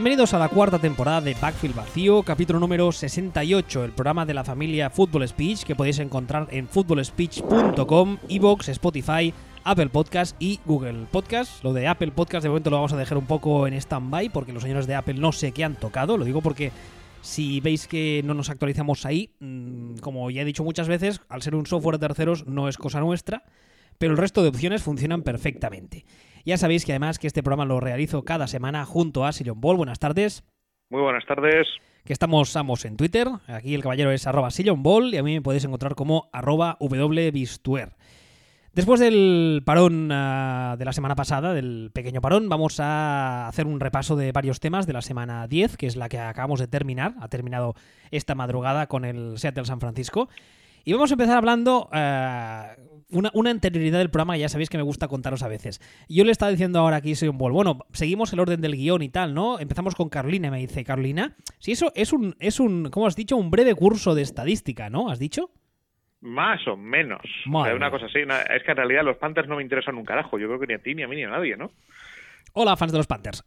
Bienvenidos a la cuarta temporada de Backfield Vacío, capítulo número 68, el programa de la familia Football Speech que podéis encontrar en footballspeech.com, Evox, Spotify, Apple Podcast y Google Podcast. Lo de Apple Podcast de momento lo vamos a dejar un poco en stand-by porque los señores de Apple no sé qué han tocado, lo digo porque si veis que no nos actualizamos ahí, mm, como ya he dicho muchas veces, al ser un software de terceros no es cosa nuestra, pero el resto de opciones funcionan perfectamente. Ya sabéis que además que este programa lo realizo cada semana junto a Sillon Ball. Buenas tardes. Muy buenas tardes. Que estamos ambos en Twitter. Aquí el caballero es arroba Sillon Ball y a mí me podéis encontrar como arroba wbistuer. Después del parón uh, de la semana pasada, del pequeño parón, vamos a hacer un repaso de varios temas de la semana 10, que es la que acabamos de terminar. Ha terminado esta madrugada con el Seattle San Francisco. Y vamos a empezar hablando uh, una, una, anterioridad del programa, ya sabéis que me gusta contaros a veces. Yo le estaba diciendo ahora aquí, soy un bol. Bueno, seguimos el orden del guion y tal, ¿no? Empezamos con Carolina, me dice Carolina. Si eso es un, es un, ¿cómo has dicho? Un breve curso de estadística, ¿no? ¿Has dicho? Más o menos. Sea, una cosa así. Es que en realidad los Panthers no me interesan un carajo. Yo creo que ni a ti, ni a mí, ni a nadie, ¿no? Hola, fans de los Panthers.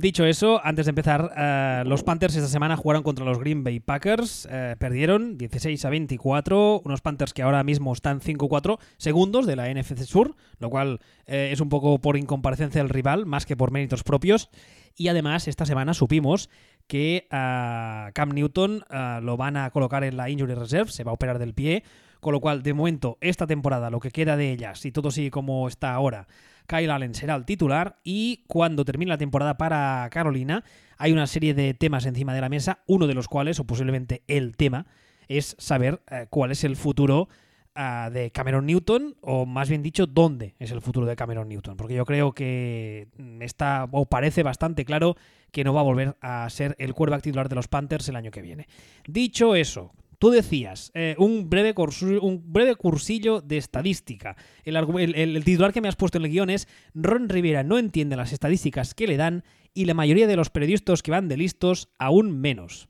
Dicho eso, antes de empezar, uh, los Panthers esta semana jugaron contra los Green Bay Packers. Uh, perdieron 16 a 24. Unos Panthers que ahora mismo están 5-4 segundos de la NFC Sur, lo cual uh, es un poco por incomparecencia del rival, más que por méritos propios. Y además, esta semana supimos que Cam Newton lo van a colocar en la Injury Reserve, se va a operar del pie. Con lo cual, de momento, esta temporada, lo que queda de ella, si todo sigue como está ahora, Kyle Allen será el titular y cuando termine la temporada para Carolina hay una serie de temas encima de la mesa, uno de los cuales, o posiblemente el tema, es saber eh, cuál es el futuro uh, de Cameron Newton, o más bien dicho, dónde es el futuro de Cameron Newton, porque yo creo que está, o parece bastante claro que no va a volver a ser el quarterback titular de los Panthers el año que viene. Dicho eso, Tú decías, eh, un, breve un breve cursillo de estadística. El, titular que me has puesto en el guion es Ron Rivera no entiende las estadísticas que le dan y la mayoría de los periodistas que van de listos aún menos.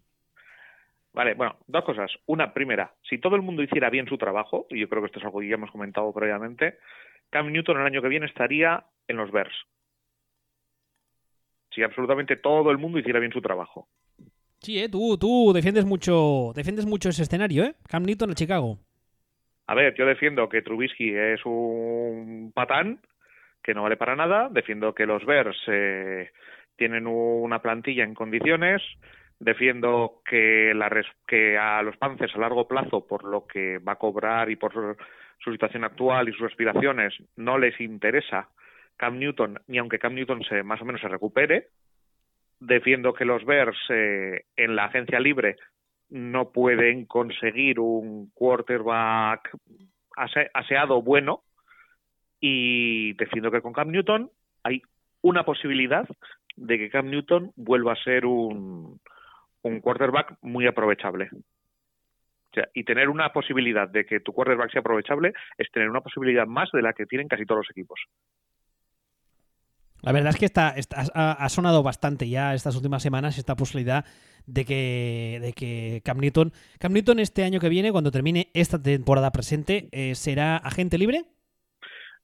Vale, bueno, dos cosas. Una, primera, si todo el mundo hiciera bien su trabajo, y yo creo que esto es algo que ya hemos comentado previamente, Cam Newton el año que viene estaría en los Bears. Si absolutamente todo el mundo hiciera bien su trabajo. Sí, ¿eh? tú, tú defiendes mucho, defiendes mucho ese escenario, ¿eh? Cam Newton en Chicago. A ver, yo defiendo que Trubisky es un patán que no vale para nada. Defiendo que los Bears eh, tienen una plantilla en condiciones. Defiendo que, la que a los Panthers a largo plazo, por lo que va a cobrar y por su situación actual y sus aspiraciones, no les interesa Cam Newton, ni aunque Cam Newton se más o menos se recupere defiendo que los Bears eh, en la agencia libre no pueden conseguir un quarterback ase aseado bueno y defiendo que con Cam Newton hay una posibilidad de que Cam Newton vuelva a ser un, un quarterback muy aprovechable. Y tener una posibilidad de que tu quarterback sea aprovechable es tener una posibilidad más de la que tienen casi todos los equipos. La verdad es que está, ha, sonado bastante ya estas últimas semanas esta posibilidad de que, de que Cam Newton, Cam Newton este año que viene, cuando termine esta temporada presente, eh, ¿será agente libre?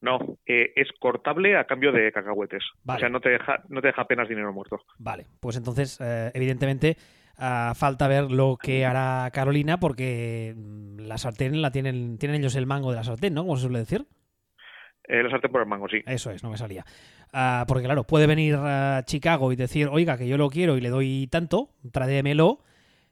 No, eh, es cortable a cambio de cacahuetes. O sea, no te deja, no te deja apenas dinero muerto. Vale, pues entonces, eh, evidentemente, uh, falta ver lo que hará Carolina porque mm, la sartén la tienen, tienen ellos el mango de la sartén, ¿no? Como se suele decir. Eh, la sartén por el mango, sí. Eso es, no me salía. Uh, porque claro, puede venir a Chicago y decir, oiga, que yo lo quiero y le doy tanto, tradémelo,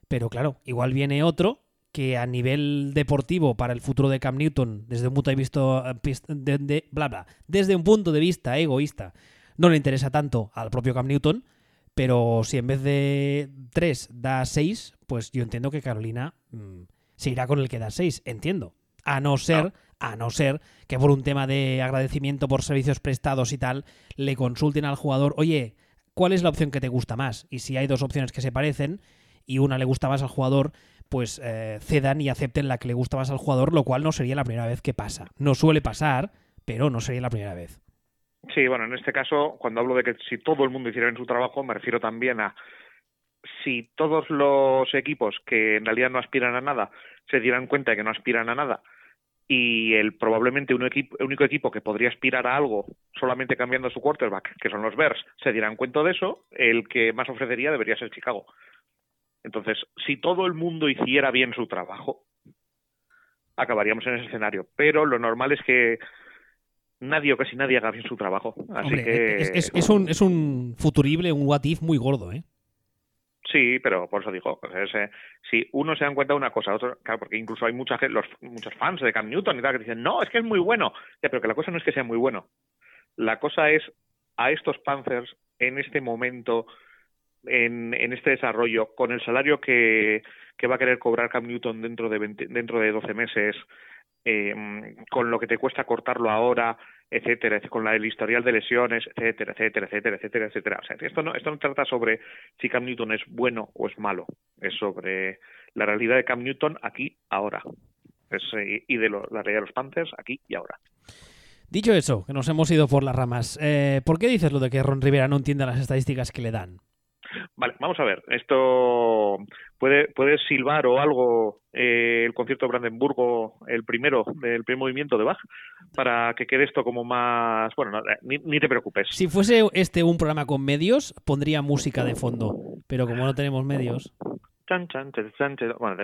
pero claro, igual viene otro que a nivel deportivo para el futuro de Cam Newton, desde un punto de vista, de, de, bla, bla, desde un punto de vista egoísta, no le interesa tanto al propio Cam Newton, pero si en vez de 3 da 6, pues yo entiendo que Carolina mmm, se irá con el que da 6, entiendo. A no ser... No a no ser que por un tema de agradecimiento por servicios prestados y tal, le consulten al jugador, oye, ¿cuál es la opción que te gusta más? Y si hay dos opciones que se parecen y una le gusta más al jugador, pues eh, cedan y acepten la que le gusta más al jugador, lo cual no sería la primera vez que pasa. No suele pasar, pero no sería la primera vez. Sí, bueno, en este caso, cuando hablo de que si todo el mundo hiciera bien su trabajo, me refiero también a si todos los equipos que en realidad no aspiran a nada se dieran cuenta de que no aspiran a nada y el probablemente un equipo, único equipo que podría aspirar a algo solamente cambiando su quarterback, que son los Bears, se dieran cuenta de eso, el que más ofrecería debería ser Chicago. Entonces, si todo el mundo hiciera bien su trabajo, acabaríamos en ese escenario. Pero lo normal es que nadie o casi nadie haga bien su trabajo. Así que... es, es, un, es un futurible, un what if muy gordo, ¿eh? Sí, pero por eso digo, si uno se da cuenta de una cosa, otro, claro, porque incluso hay mucha los, muchos fans de Cam Newton y tal que dicen, no, es que es muy bueno, pero que la cosa no es que sea muy bueno. La cosa es a estos Panthers en este momento, en, en este desarrollo, con el salario que, que va a querer cobrar Cam Newton dentro de, dentro de 12 meses, eh, con lo que te cuesta cortarlo ahora, etcétera, con la, el historial de lesiones, etcétera, etcétera, etcétera, etcétera, etcétera. O sea, esto no, esto no trata sobre si Cam Newton es bueno o es malo, es sobre la realidad de Cam Newton aquí, ahora. Es, y de la realidad de los Panthers aquí y ahora. Dicho eso, que nos hemos ido por las ramas, eh, ¿por qué dices lo de que Ron Rivera no entienda las estadísticas que le dan? Vale, vamos a ver. Esto puede, puede silbar o algo eh, el concierto de Brandenburgo, el primero, el primer movimiento de Bach, para que quede esto como más. Bueno, ni, te preocupes. Si fuese este un programa con medios, pondría música de fondo. Pero como no tenemos medios. Chan, chan, chan, bueno,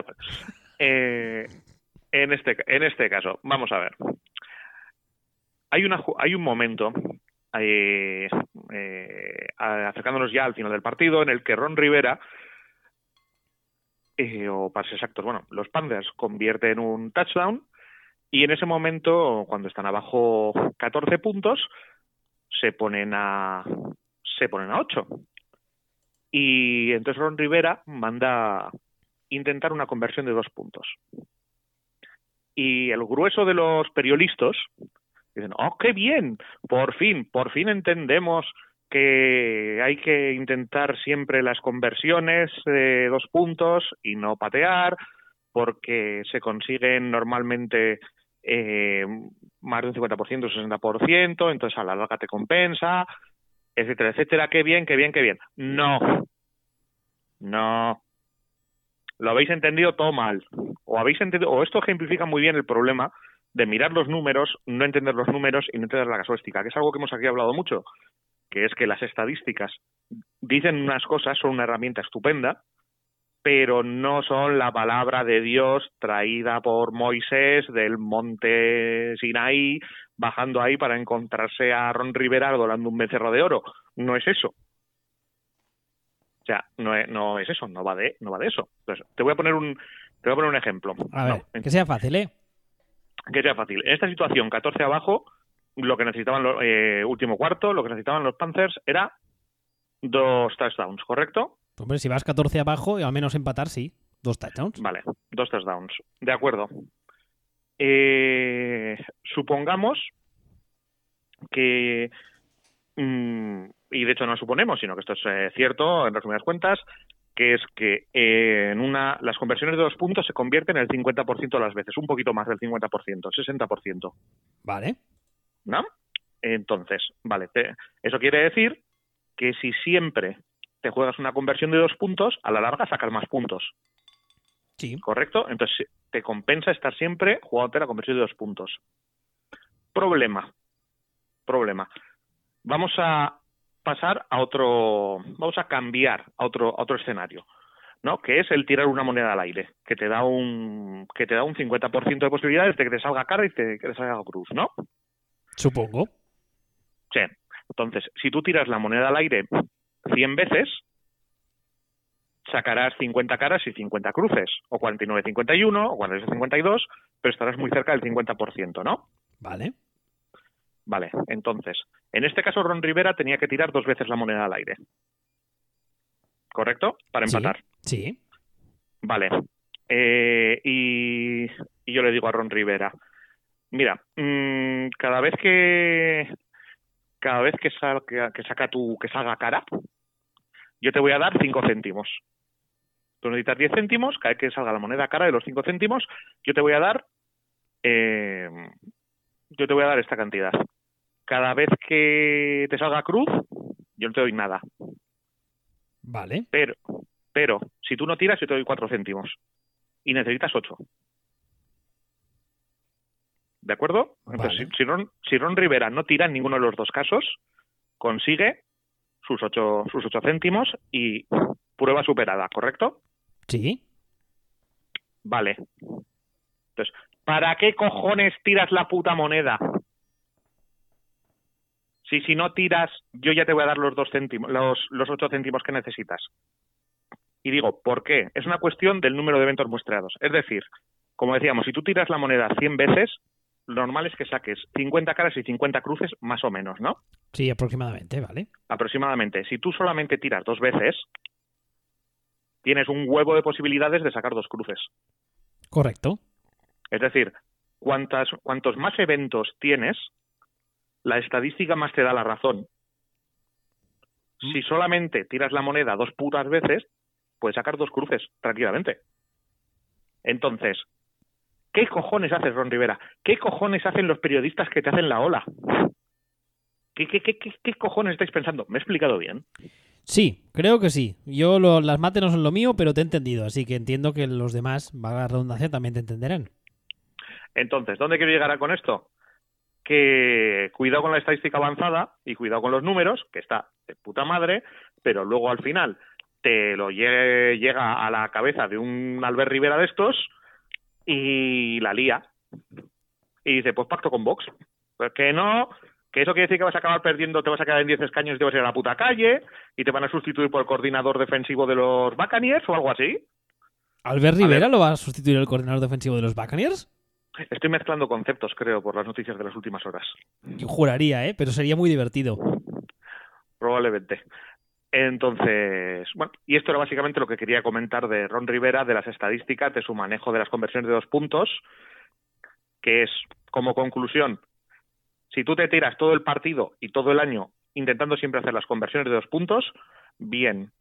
eh, en, este, en este caso, vamos a ver. Hay, una, hay un momento eh, eh, acercándonos ya al final del partido, en el que Ron Rivera, eh, o para ser exactos, bueno, los Panthers convierten un touchdown y en ese momento, cuando están abajo 14 puntos, se ponen a se ponen a 8. Y entonces Ron Rivera manda intentar una conversión de dos puntos. Y el grueso de los periodistas Dicen, oh, qué bien, por fin, por fin entendemos que hay que intentar siempre las conversiones de dos puntos y no patear, porque se consiguen normalmente eh, más de un 50%, un 60%, entonces a la larga te compensa, etcétera, etcétera. Qué bien, qué bien, qué bien. No, no. Lo habéis entendido todo mal. O habéis entendido, o esto ejemplifica muy bien el problema de mirar los números, no entender los números y no entender la casuística, que es algo que hemos aquí hablado mucho, que es que las estadísticas dicen unas cosas, son una herramienta estupenda, pero no son la palabra de Dios traída por Moisés del monte Sinaí, bajando ahí para encontrarse a Ron Rivera adorando un becerro de oro. No es eso. O sea, no es, no es eso, no va de, no va de eso. Entonces, te voy a poner un, te voy a poner un ejemplo. A ver, que sea fácil, ¿eh? que sea fácil. En esta situación, 14 abajo, lo que necesitaban los eh, último cuarto, lo que necesitaban los Panthers era dos touchdowns, ¿correcto? Hombre, si vas 14 abajo, y al menos empatar, sí. Dos touchdowns. Vale, dos touchdowns. De acuerdo. Eh, supongamos que, mm, y de hecho no suponemos, sino que esto es eh, cierto, en resumidas cuentas, que es que eh, en una las conversiones de dos puntos se convierten en el 50% de las veces, un poquito más del 50%, 60%. Vale. ¿No? Entonces, vale, eso quiere decir que si siempre te juegas una conversión de dos puntos, a la larga sacas más puntos. Sí. ¿Correcto? Entonces te compensa estar siempre jugándote la conversión de dos puntos. Problema. Problema. Vamos a pasar a otro, vamos a cambiar a otro, otro escenario, ¿no? Que es el tirar una moneda al aire, que te da un, que te da un 50% de posibilidades de que te salga cara y que te salga cruz, ¿no? Supongo. Sí. Entonces, si tú tiras la moneda al aire 100 veces, sacarás 50 caras y 50 cruces, o 49-51, o 46-52, pero estarás muy cerca del 50%, ¿no? Vale. Vale, entonces, en este caso Ron Rivera tenía que tirar dos veces la moneda al aire. ¿Correcto? Para empatar. Sí. Vale. Eh, y, yo le digo a Ron Rivera, mira, mm, cada vez que cada vez que salga, que saca tu, que salga cara, yo te voy a dar cinco céntimos. Tú necesitas 10 céntimos, cada vez que salga la moneda cara de los cinco céntimos, yo te voy a dar eh, yo te voy a dar esta cantidad cada vez que te salga cruz, yo no te doy nada. Vale. Pero, pero, si tú no tiras, yo te doy cuatro céntimos. Y necesitas ocho. ¿De acuerdo? Entonces, Vale. si, si Ron, si Ron Rivera no tira en ninguno de los dos casos, consigue sus ocho, sus ocho céntimos y prueba superada, ¿correcto? Sí. Vale. Entonces, ¿para qué cojones tiras la puta moneda? Si si no tiras, yo ya te voy a dar los dos céntimos, los, los ocho céntimos que necesitas. Y digo, ¿por qué? Es una cuestión del número de eventos muestreados. Es decir, como decíamos, si tú tiras la moneda 100 veces, lo normal es que saques 50 caras y 50 cruces, más o menos, ¿no? Sí, aproximadamente, ¿vale? Aproximadamente. Si tú solamente tiras dos veces, tienes un huevo de posibilidades de sacar dos cruces. Correcto. Es decir, cuantas, cuantos más eventos tienes, la estadística más te da la razón. Si solamente tiras la moneda dos putas veces, puedes sacar dos cruces tranquilamente. Entonces, ¿qué cojones haces, Ron Rivera? ¿Qué cojones hacen los periodistas que te hacen la ola? ¿Qué, qué, qué, qué, qué cojones estáis pensando? ¿Me he explicado bien? Sí, creo que sí. Yo lo- las mates no son lo mío, pero te he entendido, así que entiendo que los demás, valga la redundancia, también te entenderán. Entonces, ¿dónde quiero llegar a con esto? Que cuidado con la estadística avanzada y cuidado con los números, que está de puta madre, pero luego al final te lo lle- llega a la cabeza de un Albert Rivera de estos y la lía. Y dice, pues pacto con Vox. Pues que no, que eso quiere decir que vas a acabar perdiendo, te vas a quedar en 10 escaños y te vas a ir a la puta calle y te van a sustituir por el coordinador defensivo de los Buccaneers o algo así. ¿Albert. Rivera lo va a sustituir el coordinador defensivo de los Buccaneers? Estoy mezclando conceptos, creo, por las noticias de las últimas horas. Yo juraría, ¿eh? Pero sería muy divertido. Probablemente. Entonces, bueno, y esto era básicamente lo que quería comentar de Ron Rivera, de las estadísticas, de su manejo de las conversiones de dos puntos, que es, como conclusión, si tú te tiras todo el partido y todo el año intentando siempre hacer las conversiones de dos puntos, bien.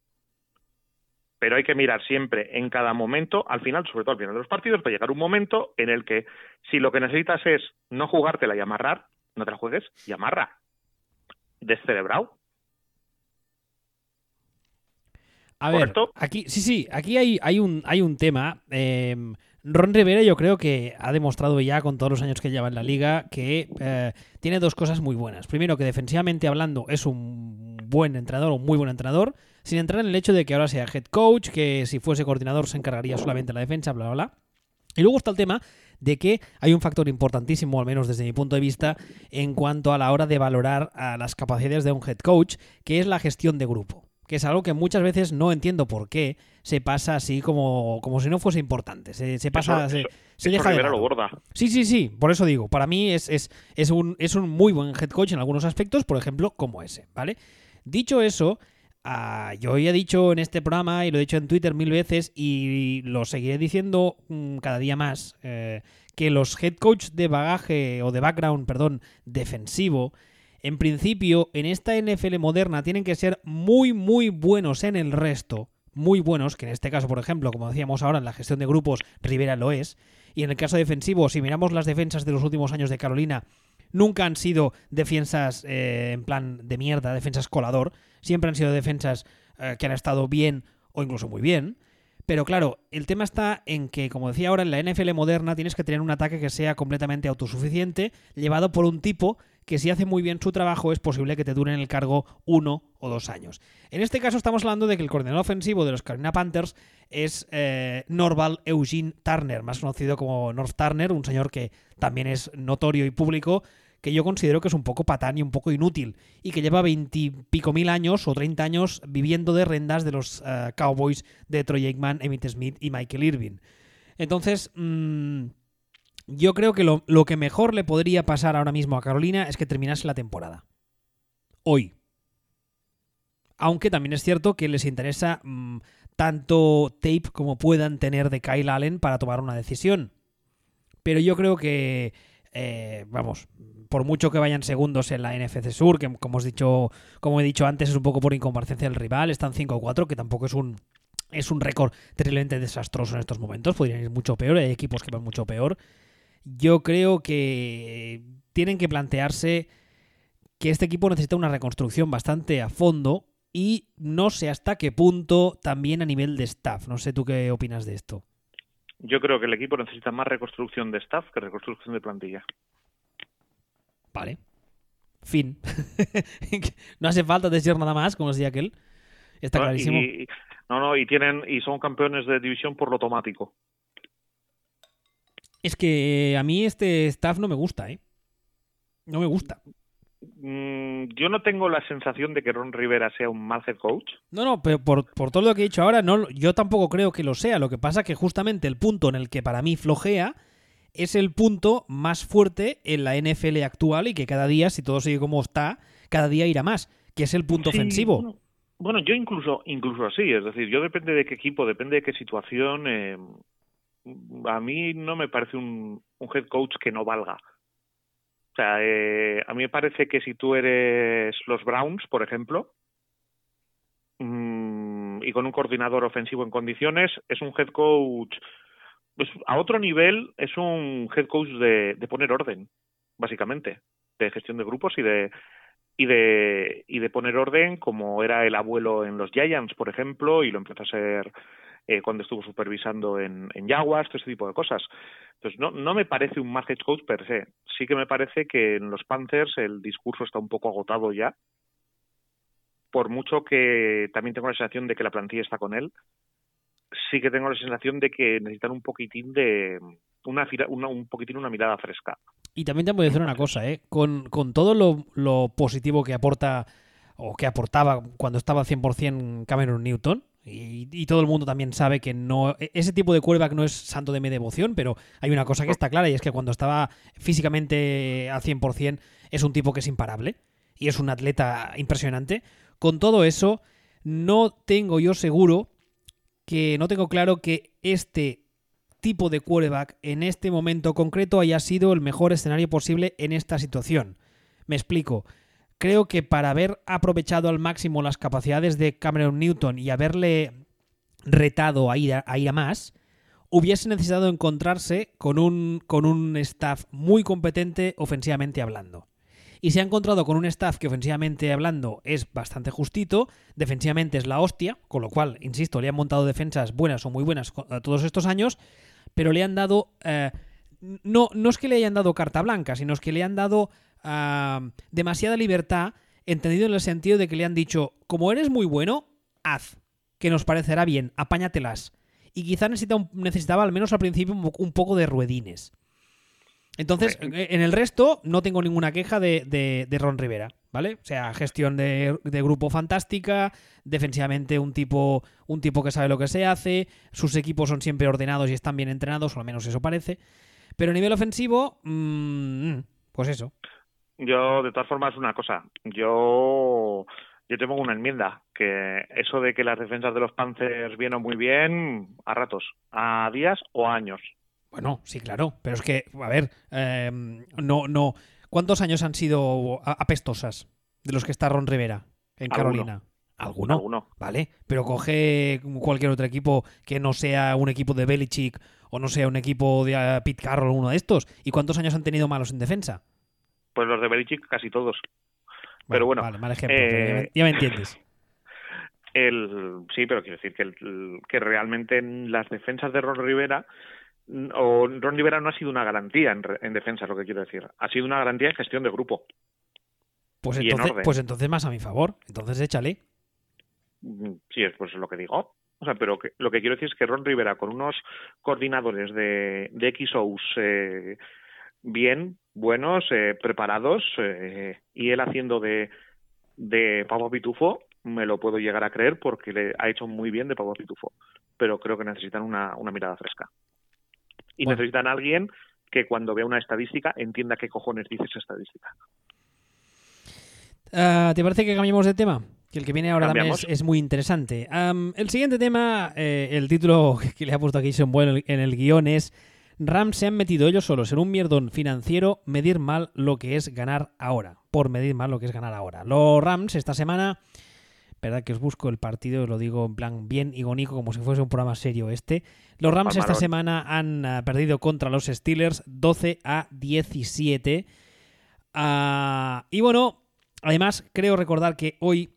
Pero hay que mirar siempre en cada momento, al final, sobre todo al final de los partidos, va a llegar un momento en el que si lo que necesitas es no jugártela y amarrar, no te la juegues y amarra. Descerebrado. A ver, ¿Correcto? aquí, sí, sí, aquí hay, hay, un, hay un tema. eh, Ron Rivera yo creo que ha demostrado ya con todos los años que lleva en la liga que eh, tiene dos cosas muy buenas. Primero, que defensivamente hablando es un buen entrenador, un muy buen entrenador, sin entrar en el hecho de que ahora sea head coach, que si fuese coordinador se encargaría solamente de la defensa, bla, bla, bla. Y luego está el tema de que hay un factor importantísimo, al menos desde mi punto de vista, en cuanto a la hora de valorar a las capacidades de un head coach, que es la gestión de grupo. Que es algo que muchas veces no entiendo por qué se pasa así como, como si no fuese importante. Se, se pasa, Eso- se, eso- se deja de lo borda. Sí, sí, sí, por eso digo, para mí es, es, es, un, es un muy buen head coach en algunos aspectos, por ejemplo, como ese, ¿vale? Dicho eso, ah, yo ya he dicho en este programa y lo he dicho en Twitter mil veces y lo seguiré diciendo mm, cada día más, eh, que los head coach de bagaje o de background, perdón, defensivo, en principio, en esta NFL moderna tienen que ser muy, muy buenos en el resto, muy buenos, que en este caso, por ejemplo, como decíamos ahora, en la gestión de grupos, Rivera lo es, y en el caso defensivo, si miramos las defensas de los últimos años de Carolina, nunca han sido defensas eh, en plan de mierda, defensas colador, siempre han sido defensas eh, que han estado bien o incluso muy bien. Pero claro, el tema está en que, como decía ahora, en la NFL moderna tienes que tener un ataque que sea completamente autosuficiente, llevado por un tipo que si hace muy bien su trabajo es posible que te dure en el cargo uno o dos años. En este caso estamos hablando de que el coordinador ofensivo de los Carolina Panthers es eh, Norval Eugene Turner, más conocido como North Turner, un señor que también es notorio y público, que yo considero que es un poco patán y un poco inútil, y que lleva veintipico mil años o treinta años viviendo de rendas de los eh, Cowboys de Troy Aikman, Emmitt Smith y Michael Irvin. Entonces, mm, yo creo que lo, lo que mejor le podría pasar ahora mismo a Carolina es que terminase la temporada. Hoy. Aunque también es cierto que les interesa mm, tanto tape como puedan tener de Kyle Allen para tomar una decisión. Pero yo creo que, eh, vamos, por mucho que vayan segundos en la NFC Sur, que como, dicho, como he dicho antes, es un poco por incomparecencia del rival, están 5-4, que tampoco es un, es un récord terriblemente desastroso en estos momentos, podrían ir mucho peor, hay equipos que van mucho peor. Yo creo que tienen que plantearse que este equipo necesita una reconstrucción bastante a fondo y no sé hasta qué punto también a nivel de staff. No sé tú qué opinas de esto. Yo creo que el equipo necesita más reconstrucción de staff que reconstrucción de plantilla. Vale. Fin. no hace falta decir nada más, como decía aquel. Está clarísimo. Y, no, no, y tienen y son campeones de división por lo automático. Es que a mí este staff no me gusta, ¿eh? No me gusta. Mm, yo no tengo la sensación de que Ron Rivera sea un mal head coach. No, no, pero por, por todo lo que he dicho ahora, no, yo tampoco creo que lo sea. Lo que pasa que justamente el punto en el que para mí flojea es el punto más fuerte en la NFL actual y que cada día, si todo sigue como está, cada día irá más, que es el punto Sí, ofensivo. Bueno, bueno, yo incluso incluso así, es decir, yo depende de qué equipo, depende de qué situación. eh, a mí no me parece un, head coach que no valga. O sea, eh, a mí me parece que si tú eres los Browns, por ejemplo, mm, y con un coordinador ofensivo en condiciones, es un head coach pues, a otro nivel, es un head coach de, de poner orden, básicamente, de gestión de grupos y de y de y de poner orden como era el abuelo en los Giants, por ejemplo, y lo empezó a ser eh, cuando estuvo supervisando en, en Jaguars, todo ese tipo de cosas. Entonces, no, no me parece un mal head coach per se. Sí que me parece que en los Panthers el discurso está un poco agotado ya. Por mucho que también tengo la sensación de que la plantilla está con él, sí que tengo la sensación de que necesitan un poquitín de una, una un poquitín una mirada fresca. Y también te voy a decir una cosa, ¿eh? Con, con todo lo, positivo que aporta o que aportaba cuando estaba al 100% Cameron Newton, y, y todo el mundo también sabe que no e- ese tipo de quarterback no es santo de mi devoción, pero hay una cosa que está clara y es que cuando estaba físicamente al 100% es un tipo que es imparable y es un atleta impresionante. Con todo eso, no tengo yo seguro que no tengo claro que este tipo de quarterback en este momento concreto haya sido el mejor escenario posible en esta situación. Me explico. Creo que para haber aprovechado al máximo las capacidades de Cameron Newton y haberle retado a ir a, ir a más, hubiese necesitado encontrarse con un, con un staff muy competente ofensivamente hablando. Y se ha encontrado con un staff que ofensivamente hablando es bastante justito, defensivamente es la hostia, con lo cual, insisto, le han montado defensas buenas o muy buenas todos estos años, pero le han dado... eh, no, no es que le hayan dado carta blanca, sino es que le han dado demasiada libertad, entendido en el sentido de que le han dicho, como eres muy bueno, haz, que nos parecerá bien, apáñatelas. Y quizá necesita necesitaba al menos al principio un, po- un poco de ruedines. Entonces, Hombre. en el resto no tengo ninguna queja de, de- de Ron Rivera, ¿vale? O sea, gestión de, de grupo fantástica, defensivamente un tipo, un tipo que sabe lo que se hace, sus equipos son siempre ordenados y están bien entrenados, o al menos eso parece. Pero a nivel ofensivo, mm, pues eso. Yo, de todas formas, una cosa. Yo, yo tengo una enmienda, que eso de que las defensas de los Panthers vienen muy bien a ratos, a días o a años. Bueno, sí, claro, pero es que, a ver, eh, no, no. ¿Cuántos años han sido apestosas de los que está Ron Rivera en. Carolina? ¿Alguno? Alguno. Vale, pero coge cualquier otro equipo que no sea un equipo de Belichick o no sea un equipo de eh, Pete Carroll uno de estos. ¿Y cuántos años han tenido malos en defensa? Pues los de Belichick casi todos. Pero bueno, Vale, mal ejemplo, eh, ya, me, entiendes. El, sí, pero quiero decir que, el- que realmente en las defensas de Ron Rivera, o Ron Rivera no ha sido una garantía en, defensa, es lo que quiero decir. Ha sido una garantía en gestión de grupo. Pues en entonces, pues entonces más a mi favor. Entonces échale. Mm, Sí, es pues lo que digo. O sea, pero que- lo que quiero decir es que Ron Rivera, con unos coordinadores de, de XOs eh, bien, buenos, eh, preparados, eh, y él haciendo de, de Pavo Pitufo, me lo puedo llegar a creer porque le ha hecho muy bien de Pavo Pitufo. Pero creo que necesitan una, una mirada fresca. Y Bueno. necesitan a alguien que cuando vea una estadística entienda qué cojones dice esa estadística. Ah, ¿Te parece que cambiemos de tema? Que el que viene ahora también es, muy interesante. El siguiente tema, eh, el título que le ha puesto aquí en el, en el guion es Rams se han metido ellos solos en un mierdón financiero medir mal lo que es ganar ahora. Por medir mal lo que es ganar ahora. Los Rams esta semana, verdad que os busco el partido, lo digo en plan bien igónico, como si fuese un programa serio este. Los Rams esta semana han ah, perdido contra los Steelers 12 a 17. Ah, y bueno, además creo recordar que hoy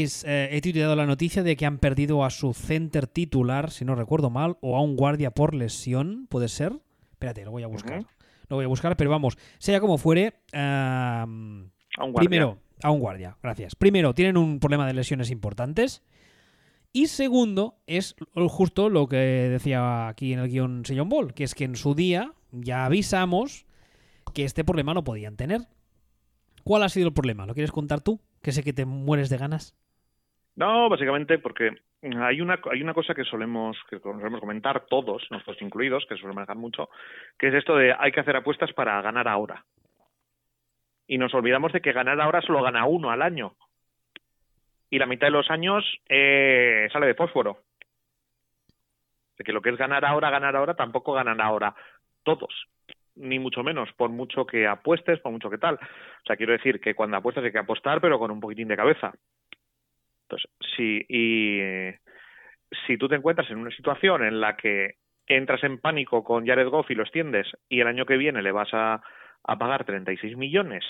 es, eh, he titulado la noticia de que han perdido a su center titular, si no recuerdo mal, o a un guardia por lesión, ¿puede ser? Espérate, lo voy a buscar. Lo voy a buscar, pero vamos, sea como fuere, A un guardia. primero, a un guardia, gracias. Primero, tienen un problema de lesiones importantes. Y segundo, es justo lo que decía aquí en el guion Sillon Ball, que es que en su día ya avisamos que este problema lo podían tener. ¿Cuál ha sido el problema? ¿Lo quieres contar tú? Que sé que te mueres de ganas. No, básicamente porque hay una, hay una cosa que solemos, que solemos comentar todos, nosotros incluidos, que suelen manejar mucho, que es esto de hay que hacer apuestas para ganar ahora. Y nos olvidamos de que ganar ahora solo gana uno al año. Y la mitad de los años eh, sale de fósforo. De que lo que es ganar ahora, ganar ahora, tampoco ganan ahora todos. Ni mucho menos, por mucho que apuestes, por mucho que tal. O sea, quiero decir que cuando apuestas hay que apostar, pero con un poquitín de cabeza. Entonces, si, y, si tú te encuentras en una situación en la que entras en pánico con Jared Goff y lo extiendes y el año que viene le vas a, a pagar 36 millones,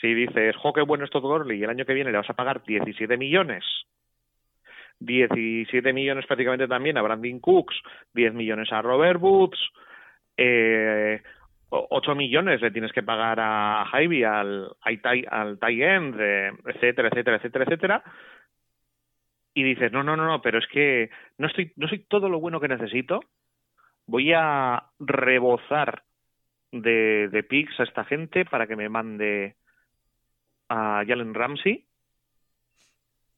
si dices, jo, qué bueno es Todd Gurley y el año que viene le vas a pagar 17 millones, 17 millones prácticamente también a Brandon Cooks, 10 millones a Robert Woods, eh, 8 millones le tienes que pagar a Javi, al, al, tight- al tight end, eh, etcétera, etcétera, etcétera, etcétera. Y dices, no, no, no, no, pero es que no estoy, no soy todo lo bueno que necesito. Voy a rebozar de, de picks a esta gente para que me mande a Jalen Ramsey,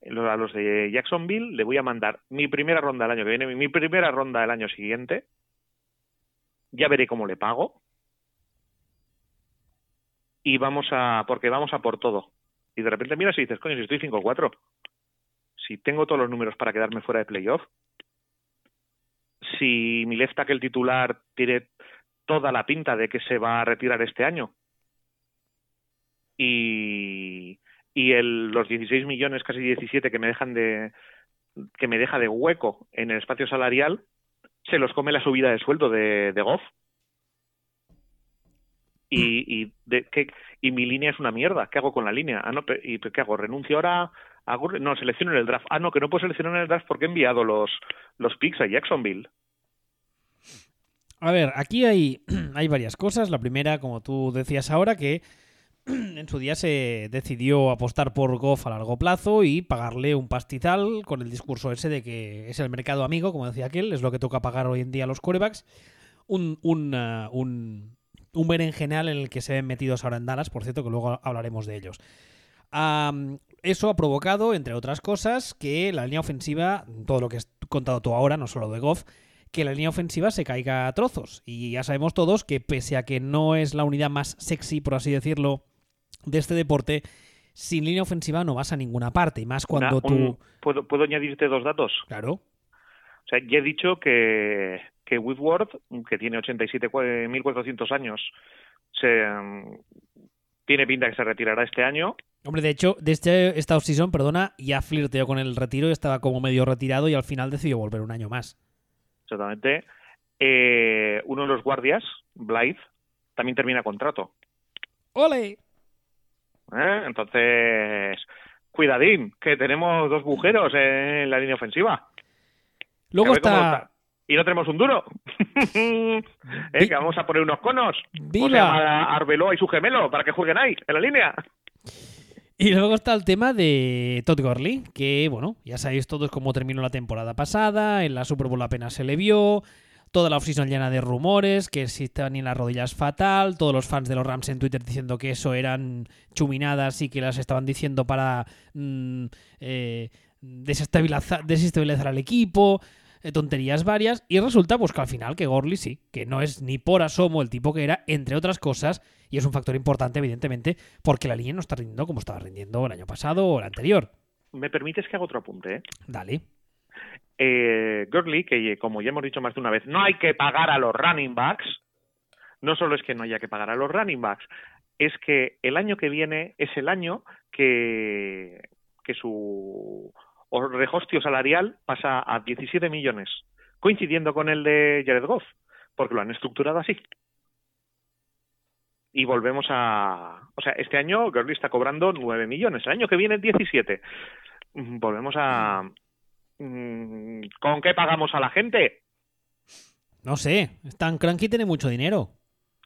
a los de Jacksonville, le voy a mandar mi primera ronda del año que viene, mi primera ronda del año siguiente. Ya veré cómo le pago y vamos a, porque vamos a por todo. Y de repente miras y dices, coño, si estoy 5-4, si tengo todos los números para quedarme fuera de playoff, si mi left tackle titular tiene toda la pinta de que se va a retirar este año, y, y el, los 16 millones, casi 17 que me dejan de, que me deja de hueco en el espacio salarial, se los come la subida de sueldo de, de Goff y, y, ¿qué? y mi línea es una mierda. ¿Qué hago con la línea? Ah, no, ¿Y qué hago? ¿Renuncio ahora? Hago, no, selecciono en el draft. Ah, no, que no puedo seleccionar en el draft porque he enviado los, los picks a Jacksonville. A ver, aquí hay, hay varias cosas. La primera, como tú decías ahora, que en su día se decidió apostar por Goff a largo plazo y pagarle un pastizal con el discurso ese de que es el mercado amigo, como decía aquel, es lo que toca pagar hoy en día a los quarterbacks. Un, un, uh, un, un berenjenal en el que se ven metidos ahora en Dallas, por cierto, que luego hablaremos de ellos. Um, eso ha provocado, entre otras cosas, que la línea ofensiva, todo lo que has contado tú ahora, no solo de Goff, que la línea ofensiva se caiga a trozos. Y ya sabemos todos que pese a que no es la unidad más sexy, por así decirlo, de este deporte, sin línea ofensiva no vas a ninguna parte. Y más cuando Una- tú... ¿puedo, ¿Puedo añadirte dos datos? Claro. O sea, ya he dicho que, que Whitworth, que tiene 87.400 años, se, mm, tiene pinta que se retirará este año. Hombre, de hecho, de este, esta offseason, perdona, ya flirteó con el retiro y estaba como medio retirado y al final decidió volver un año más. Exactamente. Eh, uno de los guardias, Blythe, también termina contrato. ¡Ole! ¿eh? Entonces, cuidadín, que tenemos dos agujeros en la línea ofensiva. Luego está... Y no tenemos un duro. ¿Eh? Que vamos a poner unos conos. ¡Viva! O sea, a Arbeloa y su gemelo para que jueguen ahí, en la línea. Y luego está el tema de Todd Gurley, que, bueno, ya sabéis todos cómo terminó la temporada pasada, en la Super Bowl apenas se le vio, toda la offseason llena de rumores, que si estaban en las rodillas fatal, todos los fans de los Rams en Twitter diciendo que eso eran chuminadas y que las estaban diciendo para mm, eh, desestabilizar, desestabilizar al equipo, eh, tonterías varias, y resulta pues que al final que Gurley sí, que no es ni por asomo el tipo que era, entre otras cosas, y es un factor importante, evidentemente, porque la línea no está rindiendo como estaba rindiendo el año pasado o el anterior. ¿Me permites que haga otro apunte? eh? Dale. Eh, Gurley, que como ya hemos dicho más de una vez, no hay que pagar a los running backs. No solo es que no haya que pagar a los running backs, es que el año que viene es el año que, que su rehostio salarial pasa a 17 millones, coincidiendo con el de Jared Goff, porque lo han estructurado así. y volvemos a... O sea, este año Gurley está cobrando 9 millones, el año que viene 17. Mm, Volvemos a... Mm, ¿Con qué pagamos a la gente? No sé, Stan Cranky tiene mucho dinero.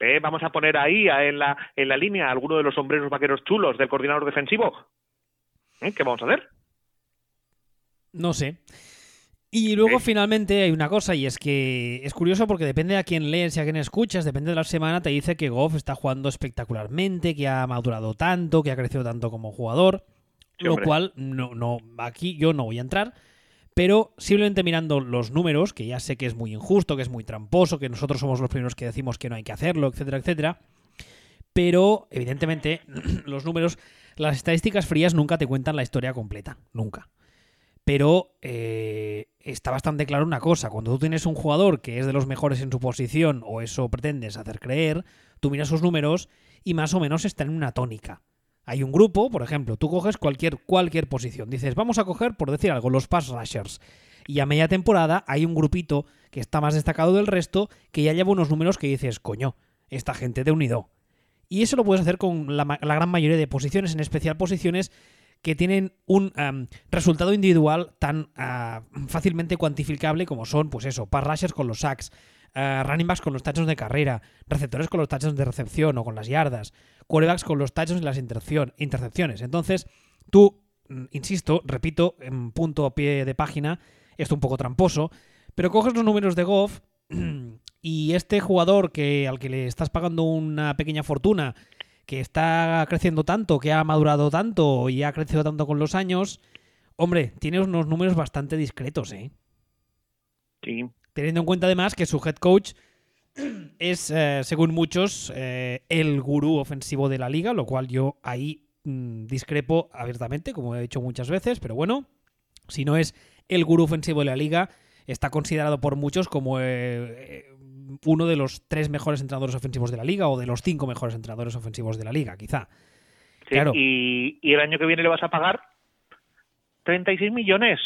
¿Eh? Vamos a poner ahí en la, en la línea alguno de los sombreros vaqueros chulos del coordinador defensivo. ¿Eh? ¿Qué vamos a hacer? No sé. Y luego finalmente hay una cosa y es que es curioso porque depende a quién lees y a quién escuchas, depende de la semana, te dice que Goff está jugando espectacularmente, que ha madurado tanto, que ha crecido tanto como jugador, Sí, lo cual no, no, aquí yo no voy a entrar, pero simplemente mirando los números, que ya sé que es muy injusto, que es muy tramposo, que nosotros somos los primeros que decimos que no hay que hacerlo, etcétera, etcétera, pero evidentemente los números, las estadísticas frías nunca te cuentan la historia completa, nunca. Pero eh, está bastante claro una cosa, cuando tú tienes un jugador que es de los mejores en su posición, o eso pretendes hacer creer, tú miras sus números y más o menos están en una tónica. Hay un grupo, por ejemplo, tú coges cualquier, cualquier posición, dices, vamos a coger, por decir algo, los pass rushers. Y a media temporada hay un grupito que está más destacado del resto, que ya lleva unos números que dices, coño, esta gente de unido. Y eso lo puedes hacer con la, la gran mayoría de posiciones, en especial posiciones que tienen un resultado individual tan ah, fácilmente cuantificable como son, pues eso, pass rushers con los sacks, ah, running backs con los touchdowns de carrera, receptores con los touchdowns de recepción o con las yardas, quarterbacks con los touchdowns y las intercepciones. Entonces, tú, mm, insisto, repito, en punto a pie de página, esto un poco tramposo, pero coges los números de Goff y este jugador que al que le estás pagando una pequeña fortuna, que está creciendo tanto, que ha madurado tanto y ha crecido tanto con los años, hombre, tiene unos números bastante discretos, ¿eh? Sí. Teniendo en cuenta además que su head coach es, eh, según muchos, eh, el gurú ofensivo de la liga, lo cual yo ahí mm, discrepo abiertamente, como he dicho muchas veces, pero bueno, si no es el gurú ofensivo de la liga, está considerado por muchos como eh, eh, uno de los tres mejores entrenadores ofensivos de la liga o de los cinco mejores entrenadores ofensivos de la liga, quizá. Sí, Claro. Y, y el año que viene le vas a pagar 36 millones.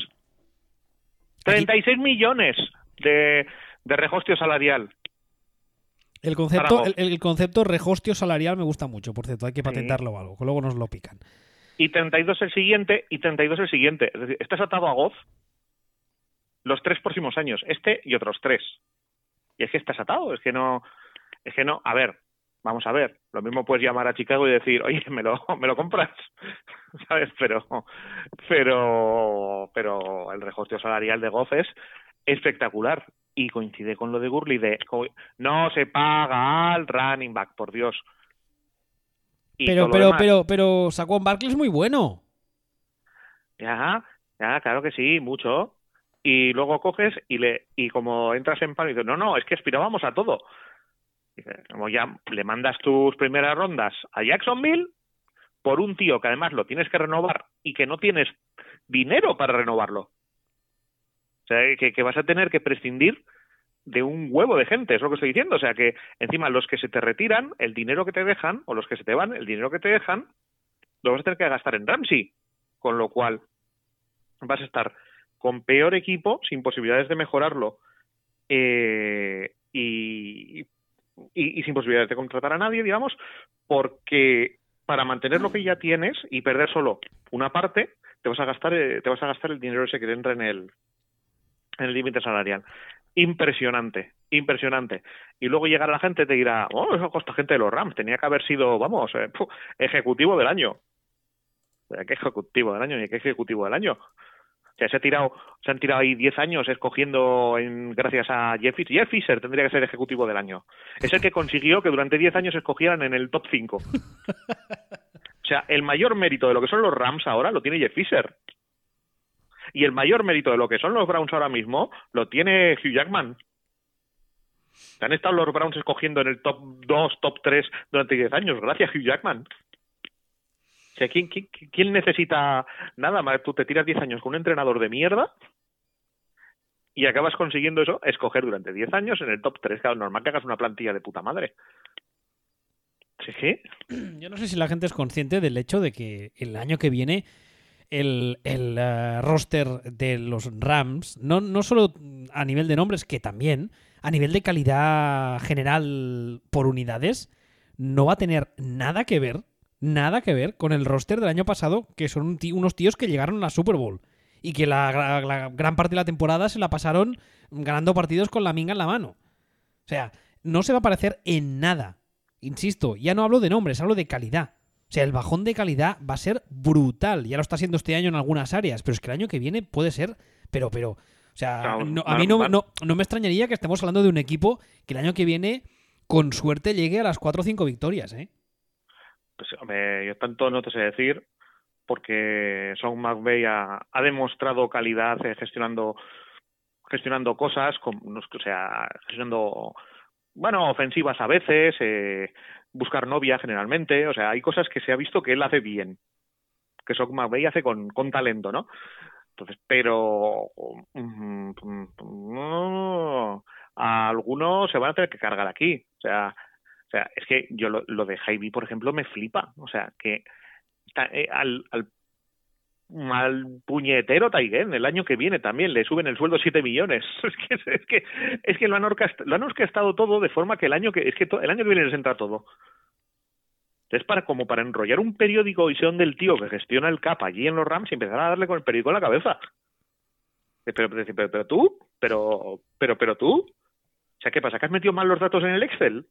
36 millones de, de regostio salarial. El concepto, el, el concepto regostio salarial me gusta mucho, por cierto, hay que Sí. patentarlo o algo, que luego nos lo pican. Y 32 el siguiente y 32 el siguiente. Es decir, estás atado a Goff los tres próximos años, este y otros tres. Y es que estás atado, es que no, es que no, a ver, vamos a ver, lo mismo puedes llamar a Chicago y decir, oye, me lo, me lo compras, ¿sabes? Pero, pero, pero el regostio salarial de Goff es espectacular y coincide con lo de Gurley de no se paga al running back, por Dios. Y Pero, pero, pero, pero Saquon Barkley es muy bueno. Ya, ya, claro que sí, mucho. Y luego coges y le y como entras en dices, no, no, es que aspirábamos a todo. Como ya le mandas tus primeras rondas a Jacksonville por un tío que además lo tienes que renovar y que no tienes dinero para renovarlo. O sea, que vas a tener que prescindir de un huevo de gente, es lo que estoy diciendo. O sea, que encima los que se te retiran, el dinero que te dejan, o los que se te van, el dinero que te dejan, lo vas a tener que gastar en Ramsey. Con lo cual, vas a estar con peor equipo, sin posibilidades de mejorarlo eh, y, sin posibilidades de contratar a nadie, digamos, porque para mantener lo que ya tienes y perder solo una parte, te vas a gastar, eh, te vas a gastar el dinero ese que te entra en el en el límite salarial. Impresionante, impresionante. Y luego llegará la gente y te dirá, oh, eso costa gente de los Rams, tenía que haber sido, vamos, eh, ejecutivo del año. ¿Qué ejecutivo del año? qué ejecutivo del año? O sea, se, ha tirado, se han tirado ahí 10 años escogiendo, en, gracias a Jeff Fisher. Jeff Fisher tendría que ser ejecutivo del año. Es el que consiguió que durante 10 años escogieran en el top 5. O sea, el mayor mérito de lo que son los Rams ahora lo tiene Jeff Fisher. Y el mayor mérito de lo que son los Browns ahora mismo lo tiene Hugh Jackman. Se han estado los Browns escogiendo en el top 2, top 3 durante 10 años, gracias a Hugh Jackman. Sea, ¿quién, quién, quién necesita nada más? Tú te tiras 10 años con un entrenador de mierda y acabas consiguiendo eso, escoger durante 10 años en el top 3. Claro, normal que hagas una plantilla de puta madre. ¿Sí? sí? Yo no sé si la gente es consciente del hecho de que el año que viene el, el eh, roster de los Rams, no, no solo a nivel de nombres, que también, a nivel de calidad general por unidades, no va a tener nada que ver, nada que ver con el roster del año pasado, que son unos tíos que llegaron a la Super Bowl y que la, la, gran parte de la temporada se la pasaron ganando partidos con la minga en la mano. O sea, no se va a parecer en nada. Insisto, ya no hablo de nombres, hablo de calidad. O sea, el bajón de calidad va a ser brutal. Ya lo está siendo este año en algunas áreas, pero es que el año que viene puede ser, pero, pero, o sea, a mí no, no, no, me extrañaría que estemos hablando de un equipo que el año que viene, con suerte, llegue a las 4 o 5 victorias, ¿eh? Pues, hombre, yo tanto no te sé decir, porque Sean McVay ha, demostrado calidad eh, gestionando gestionando cosas, como, o sea, gestionando, bueno, ofensivas a veces, eh, buscar novia generalmente, o sea, hay cosas que se ha visto que él hace bien, que Sean McVay hace con, con talento, ¿no? Entonces, pero mm, a algunos se van a tener que cargar aquí, o sea, o sea, es que yo lo, lo de Jaime, por ejemplo, me flipa, o sea, que eh, al, al puñetero Taigen el año que viene también le suben el sueldo 7 millones. Es que es que lo han orquestado, lo han orquestado todo de forma que el año que es que el año que viene les entra todo. Es para como para enrollar un periódico y ser del tío que gestiona el CAP allí en los Rams y empezar a darle con el periódico en la cabeza. Pero pero, pero, pero tú pero pero pero tú. O sea qué pasa que has metido mal los datos en el Excel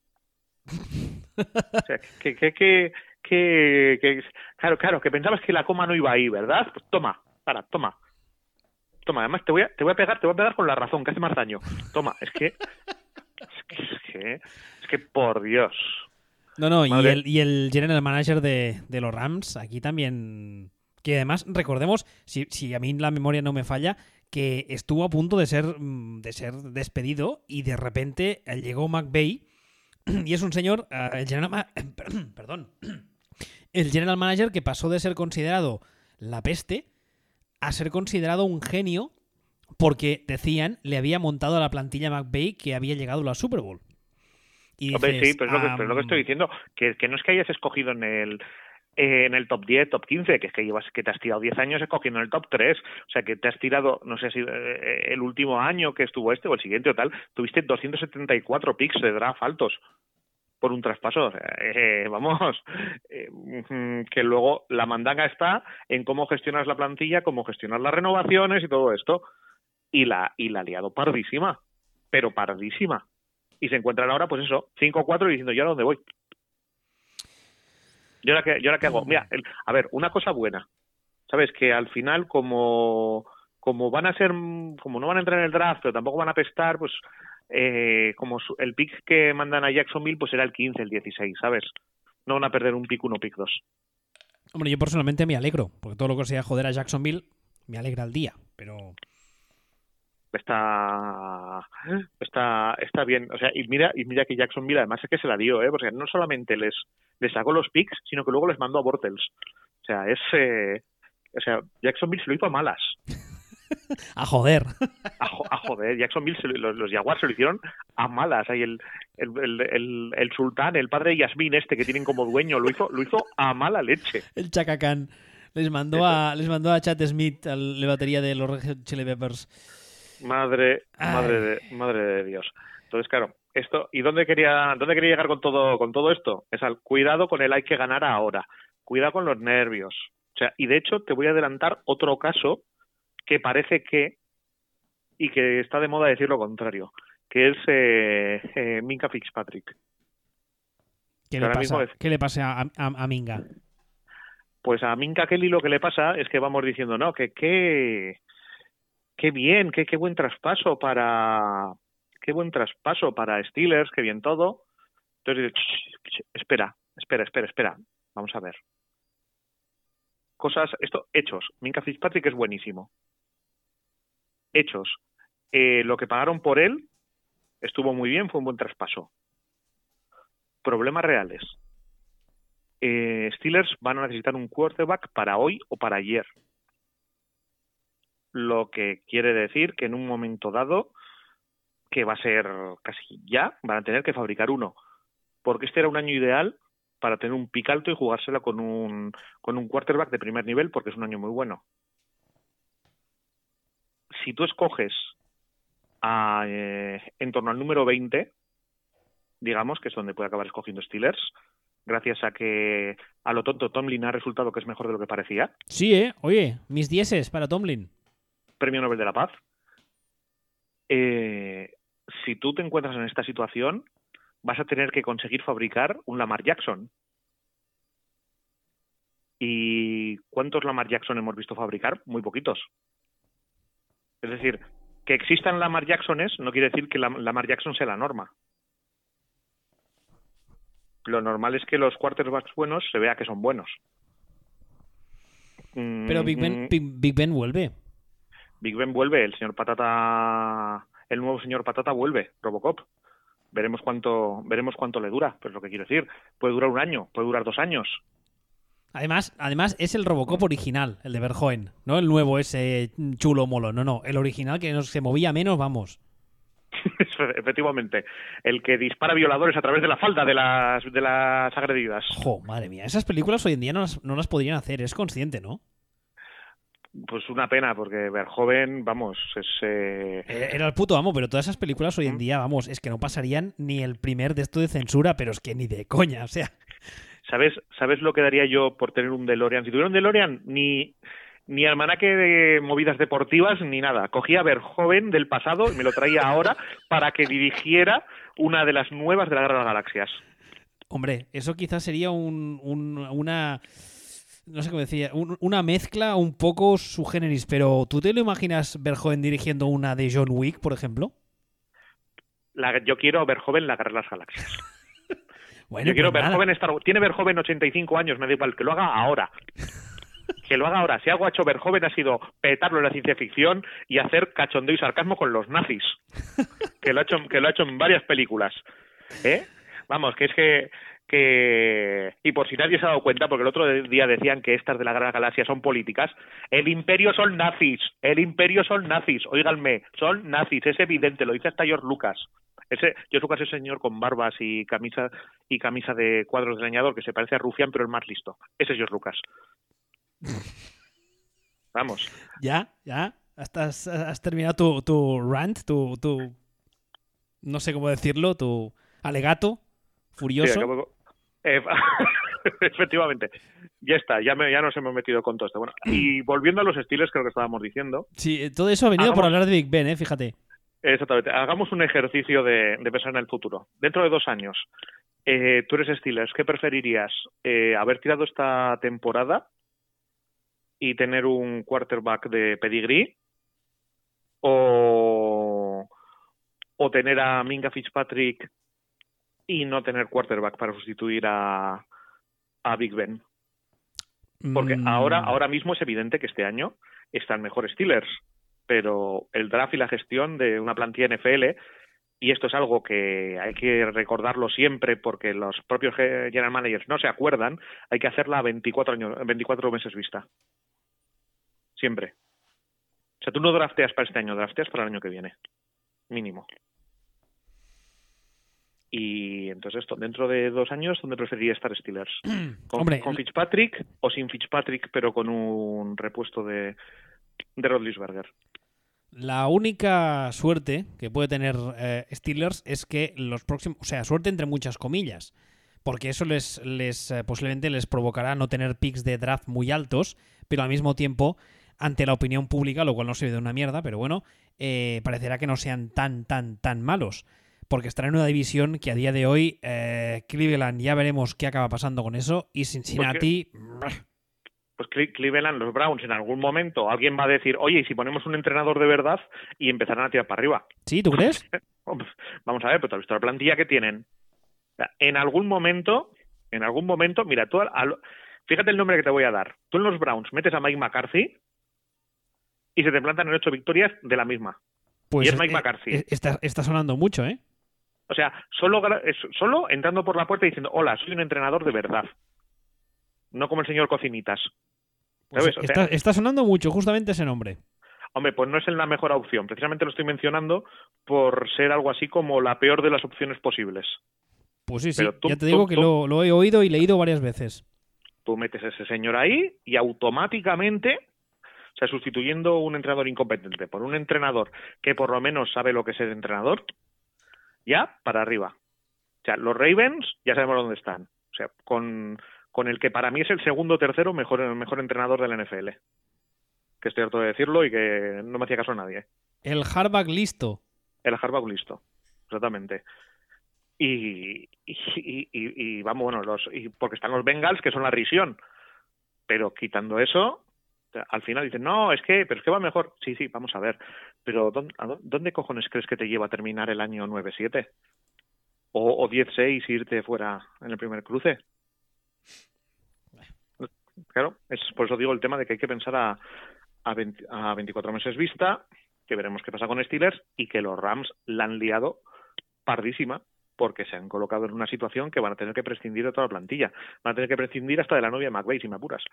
o sea que que que que, claro, claro, que pensabas que la coma no iba ahí, ¿verdad? Pues toma, para, toma. Toma, además te voy a, te voy a pegar, te voy a pegar con la razón, que hace más daño. Toma, es que es que, es que, es que por Dios. No, no, y el, y el, general manager de, de, los Rams, aquí también. Que además, recordemos, si, si, a mí la memoria no me falla, que estuvo a punto de ser, mm, de ser despedido y de repente llegó McVeigh y es un señor, uh, el general, perdón, el general manager que pasó de ser considerado la peste a ser considerado un genio porque decían le había montado a la plantilla McVeigh que había llegado a la Super Bowl. Y Hombre, sí, pero es, lo que, pero es, lo que, estoy diciendo, que, que, no es que hayas escogido en el en el top 10, top 15, que es que llevas que te has tirado 10 años escogiendo en el top 3, o sea que te has tirado, no sé si eh, el último año que estuvo este o el siguiente o tal, tuviste 274 picks de draft altos por un traspaso. Eh, vamos, eh, que luego la mandanga está en cómo gestionas la plantilla, cómo gestionar las renovaciones y todo esto. Y la, y la ha liado pardísima, pero pardísima. Y se encuentran ahora, pues eso, 5-4 y diciendo, ¿yo a dónde voy? ¿Yo ahora qué, yo ahora qué hago? Mira, a ver, una cosa buena. ¿Sabes? Que al final, como, como van a ser, como no van a entrar en el draft, pero tampoco van a pestar, pues eh, como el pick que mandan a Jacksonville, pues era el 15, el 16, ¿sabes? No van a perder un pick 1, pick 2. Hombre, yo personalmente me alegro, porque todo lo que sea joder a Jacksonville me alegra el día, pero está está está bien o sea y mira y mira que Jacksonville además es que se la dio eh porque no solamente les les sacó los picks sino que luego les mandó a Bortles o sea es eh, o sea Jacksonville se lo hizo a malas a joder. A, joder, Jacksonville, los, los, Jaguars se lo hicieron a malas. Ahí el, el, el, el, sultán, el padre de Yasmín este que tienen como dueño, lo hizo, lo hizo a mala leche. El Chacacán. Les mandó a, les mandó a Chad Smith, a la batería de los Chili Peppers. Madre, madre de, madre de Dios. Entonces, claro, esto, ¿y dónde quería, dónde quería llegar con todo, con todo esto? Es al cuidado con el hay que ganar ahora. Cuidado con los nervios. O sea, y de hecho te voy a adelantar otro caso que parece que, y que está de moda decir lo contrario, que es eh, eh, Minka Fitzpatrick. ¿Qué le, pasa? ¿Qué le pasa a, a, Minka? Pues a Minka Kelly lo que le pasa es que vamos diciendo, no, que qué qué bien, qué, qué buen traspaso para qué buen traspaso para Steelers, qué bien todo. Entonces, espera, espera, espera, espera, vamos a ver. Cosas, esto, hechos. Minka Fitzpatrick es buenísimo hechos. Eh, lo que pagaron por él estuvo muy bien, fue un buen traspaso. Problemas reales. Eh, Steelers van a necesitar un quarterback para hoy o para ayer. Lo que quiere decir que en un momento dado, que va a ser casi ya, van a tener que fabricar uno. Porque este era un año ideal para tener un pic alto y jugársela con un, con un quarterback de primer nivel, porque es un año muy bueno si tú escoges a, eh, en torno al número 20, digamos, que es donde puede acabar escogiendo Steelers, gracias a que a lo tonto Tomlin ha resultado que es mejor de lo que parecía. Sí, ¿eh? Oye, mis dieces para Tomlin. Premio Nobel de la Paz. Eh, si tú te encuentras en esta situación, vas a tener que conseguir fabricar un Lamar Jackson. ¿Y cuántos Lamar Jackson hemos visto fabricar? Muy poquitos. Es decir, que existan Lamar Jacksones no quiere decir que Lamar Jackson sea la norma. Lo normal es que los quarterbacks buenos se vea que son buenos. Pero Big Ben, mm, Big Ben vuelve. Big Ben vuelve, el señor Patata, el nuevo señor Patata vuelve, Robocop. Veremos cuánto, veremos cuánto le dura, pero es lo que quiero decir. Puede durar un año, puede durar dos años. Además, además es el Robocop original, el de Verhoeven, no el nuevo ese chulo molo, no, no, el original que se movía menos, vamos. Efectivamente, el que dispara violadores a través de la falda de las, de las agredidas. Jo, madre mía, esas películas hoy en día no las, no las podrían hacer, es consciente, ¿no? Pues una pena, porque Verhoeven, vamos, es... Eh, eh... Era el puto amo, pero todas esas películas hoy en día, vamos, es que no pasarían ni el primer de esto de censura, pero es que ni de coña, o sea... ¿Sabes, ¿Sabes lo que daría yo por tener un DeLorean? Si tuviera un DeLorean, ni, ni almanaque de movidas deportivas ni nada. Cogía a Verhoeven del pasado y me lo traía ahora para que dirigiera una de las nuevas de la Guerra de las Galaxias. Hombre, eso quizás sería un, una no sé cómo decía, una mezcla un poco su generis, pero ¿tú te lo imaginas Verhoeven dirigiendo una de John Wick, por ejemplo? La, yo quiero Verhoeven la Guerra de las Galaxias. bueno, yo quiero pues Verhoeven estar, tiene Verhoeven 85 años, me da igual, que lo haga ahora. que lo haga ahora. Si algo ha hecho Verhoeven ha sido petarlo en la ciencia ficción y hacer cachondeo y sarcasmo con los nazis. que lo ha hecho, que lo ha hecho en varias películas. ¿Eh? Vamos, que es que que, y por si nadie se ha dado cuenta, porque el otro día decían que estas de la Gran Galaxia son políticas, el imperio son nazis, el imperio son nazis, oíganme, son nazis, es evidente, lo dice hasta George Lucas. Ese, George Lucas es señor con barbas y camisa y camisa de cuadros de leñador que se parece a Rufián, pero el más listo. Ese es George Lucas. Vamos. Ya, ya. Has, has terminado tu, tu rant, tu, tu. No sé cómo decirlo, tu alegato furioso. Eh, efectivamente. Ya está, ya, me, ya nos hemos metido con todo esto. Bueno, y volviendo a los estilos, creo que estábamos diciendo. Sí, eh, todo eso ha venido por hablar de Big Ben, ¿eh? fíjate. Exactamente. Hagamos un ejercicio de, pensar en el futuro. Dentro de dos años, eh, tú eres Steelers, ¿qué preferirías? ¿Haber tirado esta temporada y tener un quarterback de pedigree? ¿O, o tener a Minga Fitzpatrick y no tener quarterback para sustituir a, a Big Ben. Porque mm. ahora, ahora mismo es evidente que este año están mejores Steelers, pero el draft y la gestión de una plantilla NFL, y esto es algo que hay que recordarlo siempre porque los propios general managers no se acuerdan, hay que hacerla a 24, años, 24 meses vista. Siempre. O sea, tú no drafteas para este año, drafteas para el año que viene. Mínimo. Y entonces, esto, dentro de dos años, ¿dónde preferiría estar Steelers? ¿Con, Hombre, ¿Con, Fitzpatrick o sin Fitzpatrick, pero con un repuesto de, de Rodlisberger? La única suerte que puede tener eh, Steelers es que los próximos, o sea, suerte entre muchas comillas, porque eso les, les eh, posiblemente les provocará no tener picks de draft muy altos, pero al mismo tiempo ante la opinión pública, lo cual no se ve de una mierda, pero bueno, eh, parecerá que no sean tan, tan, tan malos porque estará en una división que a día de hoy eh, Cleveland ya veremos qué acaba pasando con eso y Cincinnati... Pues, Cleveland, los Browns, en algún momento alguien va a decir, oye, ¿y si ponemos un entrenador de verdad? Y empezarán a tirar para arriba. ¿Sí? ¿Tú crees? Vamos a ver, pero ¿te has visto la plantilla que tienen? En algún momento, en algún momento, mira, tú, fíjate el nombre que te voy a dar. Tú en los Browns metes a Mike McCarthy y se te plantan en ocho victorias de la misma. Pues y es Mike eh, McCarthy. Eh, está, está sonando mucho, ¿eh? O sea, solo, solo entrando por la puerta y diciendo, hola, soy un entrenador de verdad. No como el señor Cocinitas. Pues está, sonando mucho justamente ese nombre. Hombre, pues no es la mejor opción. Precisamente lo estoy mencionando por ser algo así como la peor de las opciones posibles. Pues sí, sí. ya te digo que lo, lo, he oído y leído varias veces. Tú metes a ese señor ahí y automáticamente, o sea, sustituyendo un entrenador incompetente por un entrenador que por lo menos sabe lo que es el entrenador, ya para arriba. sea, los Ravens ya sabemos dónde están. O sea, con, con el que para mí es el segundo o tercero mejor, mejor entrenador del NFL. Que estoy harto de decirlo y que no me hacía caso a nadie. El hardback listo. El hardback listo, exactamente. Y, y, y, vamos, bueno, los, y porque están los Bengals, que son la risión. Pero quitando eso, al final dicen, no, es que, pero es que va mejor. Sí, sí, vamos a ver. Pero ¿dónde, ¿dónde cojones crees que te lleva a terminar el año 9-7? O, o 10-6 irte fuera en el primer cruce. Claro, es por eso digo el tema de que hay que pensar a, a, 24 meses vista, que veremos qué pasa con Steelers y que los Rams la han liado pardísima porque se han colocado en una situación que van a tener que prescindir de toda la plantilla. Van a tener que prescindir hasta de la novia de McVeigh, si me apuras.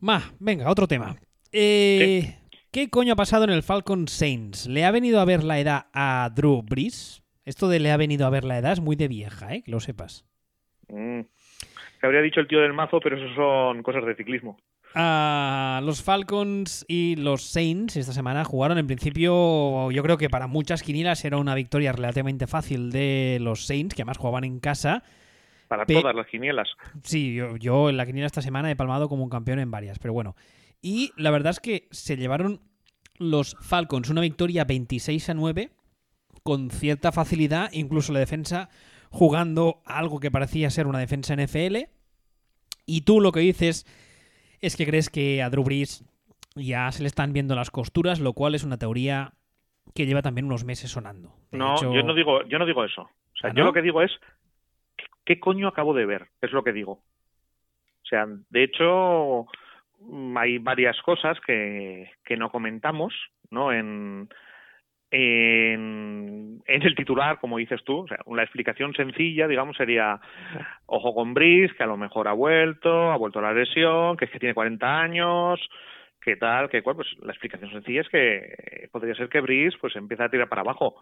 Ma, venga, otro tema. Eh, ¿Qué coño ha pasado en el Falcon Saints? ¿Le ha venido a ver la edad a Drew Brees? Esto de le ha venido a ver la edad es muy de vieja, ¿eh? Que lo sepas. Mm. Que habría dicho el tío del mazo, pero eso son cosas de ciclismo. Ah, los Falcons y los Saints esta semana jugaron en principio, yo creo que para muchas quinilas era una victoria relativamente fácil de los Saints, que además jugaban en casa. Para todas las quinielas. Sí, yo, yo, en la quiniela esta semana he palmado como un campeón en varias, pero bueno. Y la verdad es que se llevaron los Falcons una victoria 26 a 9 con cierta facilidad, incluso la defensa jugando algo que parecía ser una defensa NFL. Y tú lo que dices es que crees que a Drew Brees ya se le están viendo las costuras, lo cual es una teoría que lleva también unos meses sonando. no, yo no digo, yo no digo eso. O sea, ¿Ah, yo lo que digo es ¿qué coño acabo de ver? Es lo que digo. O sea, de hecho, hay varias cosas que, que no comentamos, ¿no? En, en, el titular, como dices tú, o sea, una explicación sencilla, digamos, sería ojo con Brice, que a lo mejor ha vuelto, ha vuelto a la lesión, que es que tiene 40 años, que tal, que cual, pues la explicación sencilla es que podría ser que Brice pues empieza a tirar para abajo,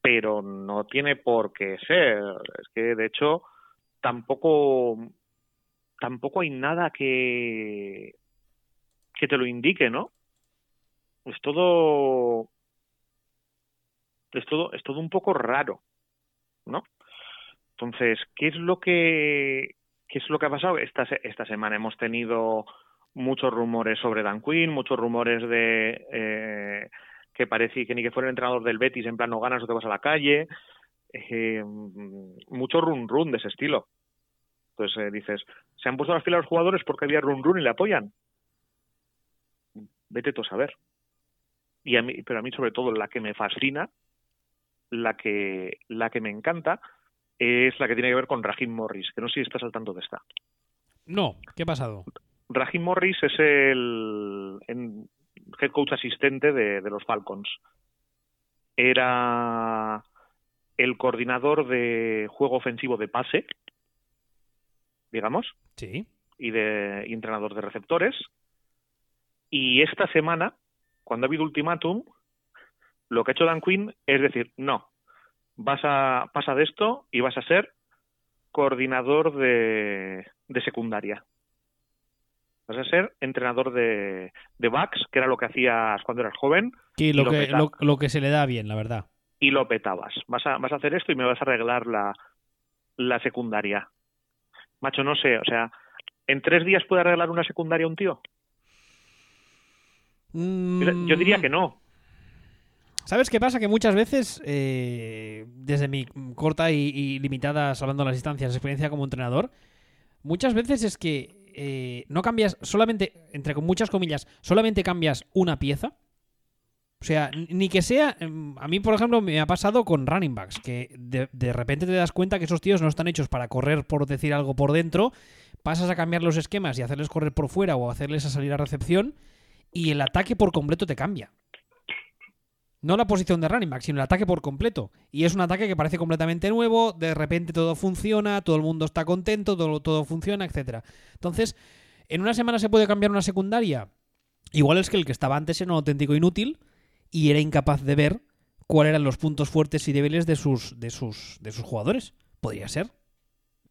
pero no tiene por qué ser, es que de hecho tampoco tampoco hay nada que que te lo indique, ¿no? Es todo es todo, es todo un poco raro, ¿no? Entonces, ¿qué es lo que, qué es lo que ha pasado? Esta, esta semana hemos tenido muchos rumores sobre Dan Quinn, muchos rumores de eh, que parece que ni que fuera el entrenador del Betis, en plan no ganas o te vas a la calle, eh, mucho run run de ese estilo. Eh, dices, se han puesto las filas los jugadores porque había run run y le apoyan. Vete tú a saber. Y a mí, pero a mí sobre todo la que me fascina la que, la que me encanta es la que tiene que ver con Rahim Morris, que no sé si estás al tanto de esta. No, ¿qué ha pasado? Rahim Morris es el, head coach asistente de, de los Falcons. Era el coordinador de juego ofensivo de pase, digamos. Sí. Y de y entrenador de receptores. Y esta semana, cuando ha habido ultimátum, lo que ha hecho Dan Quinn es decir, no, vas a, pasa de esto y vas a ser coordinador de, secundaria. Vas a ser entrenador de, de backs, que era lo que hacías cuando eras joven. Sí, lo, que, lo, que se le da bien, la verdad. Y lo petabas. Vas a, vas a hacer esto y me vas a arreglar la, la secundaria. Macho, no sé, o sea, ¿en tres días puede arreglar una secundaria un tío? Mm, Yo diría que no. ¿Sabes qué pasa? Que muchas veces, eh, desde mi corta y, limitada, salvando las distancias, experiencia como entrenador, muchas veces es que eh, no cambias solamente, entre muchas comillas, solamente cambias una pieza. O sea, ni que sea. Em, a mí, por ejemplo, me ha pasado con running backs, que de, de, repente te das cuenta que esos tíos no están hechos para correr, por decir algo, por dentro. Pasas a cambiar los esquemas y hacerles correr por fuera o hacerles a salir a recepción, y el ataque por completo te cambia. No la posición de running back, sino el ataque por completo. Y es un ataque que parece completamente nuevo, de repente todo funciona, todo el mundo está contento, todo, todo funciona, etcétera. Entonces, ¿en una semana se puede cambiar una secundaria? Igual es que el que estaba antes era un auténtico inútil y era incapaz de ver cuáles eran los puntos fuertes y débiles de sus, de sus, de sus jugadores. Podría ser.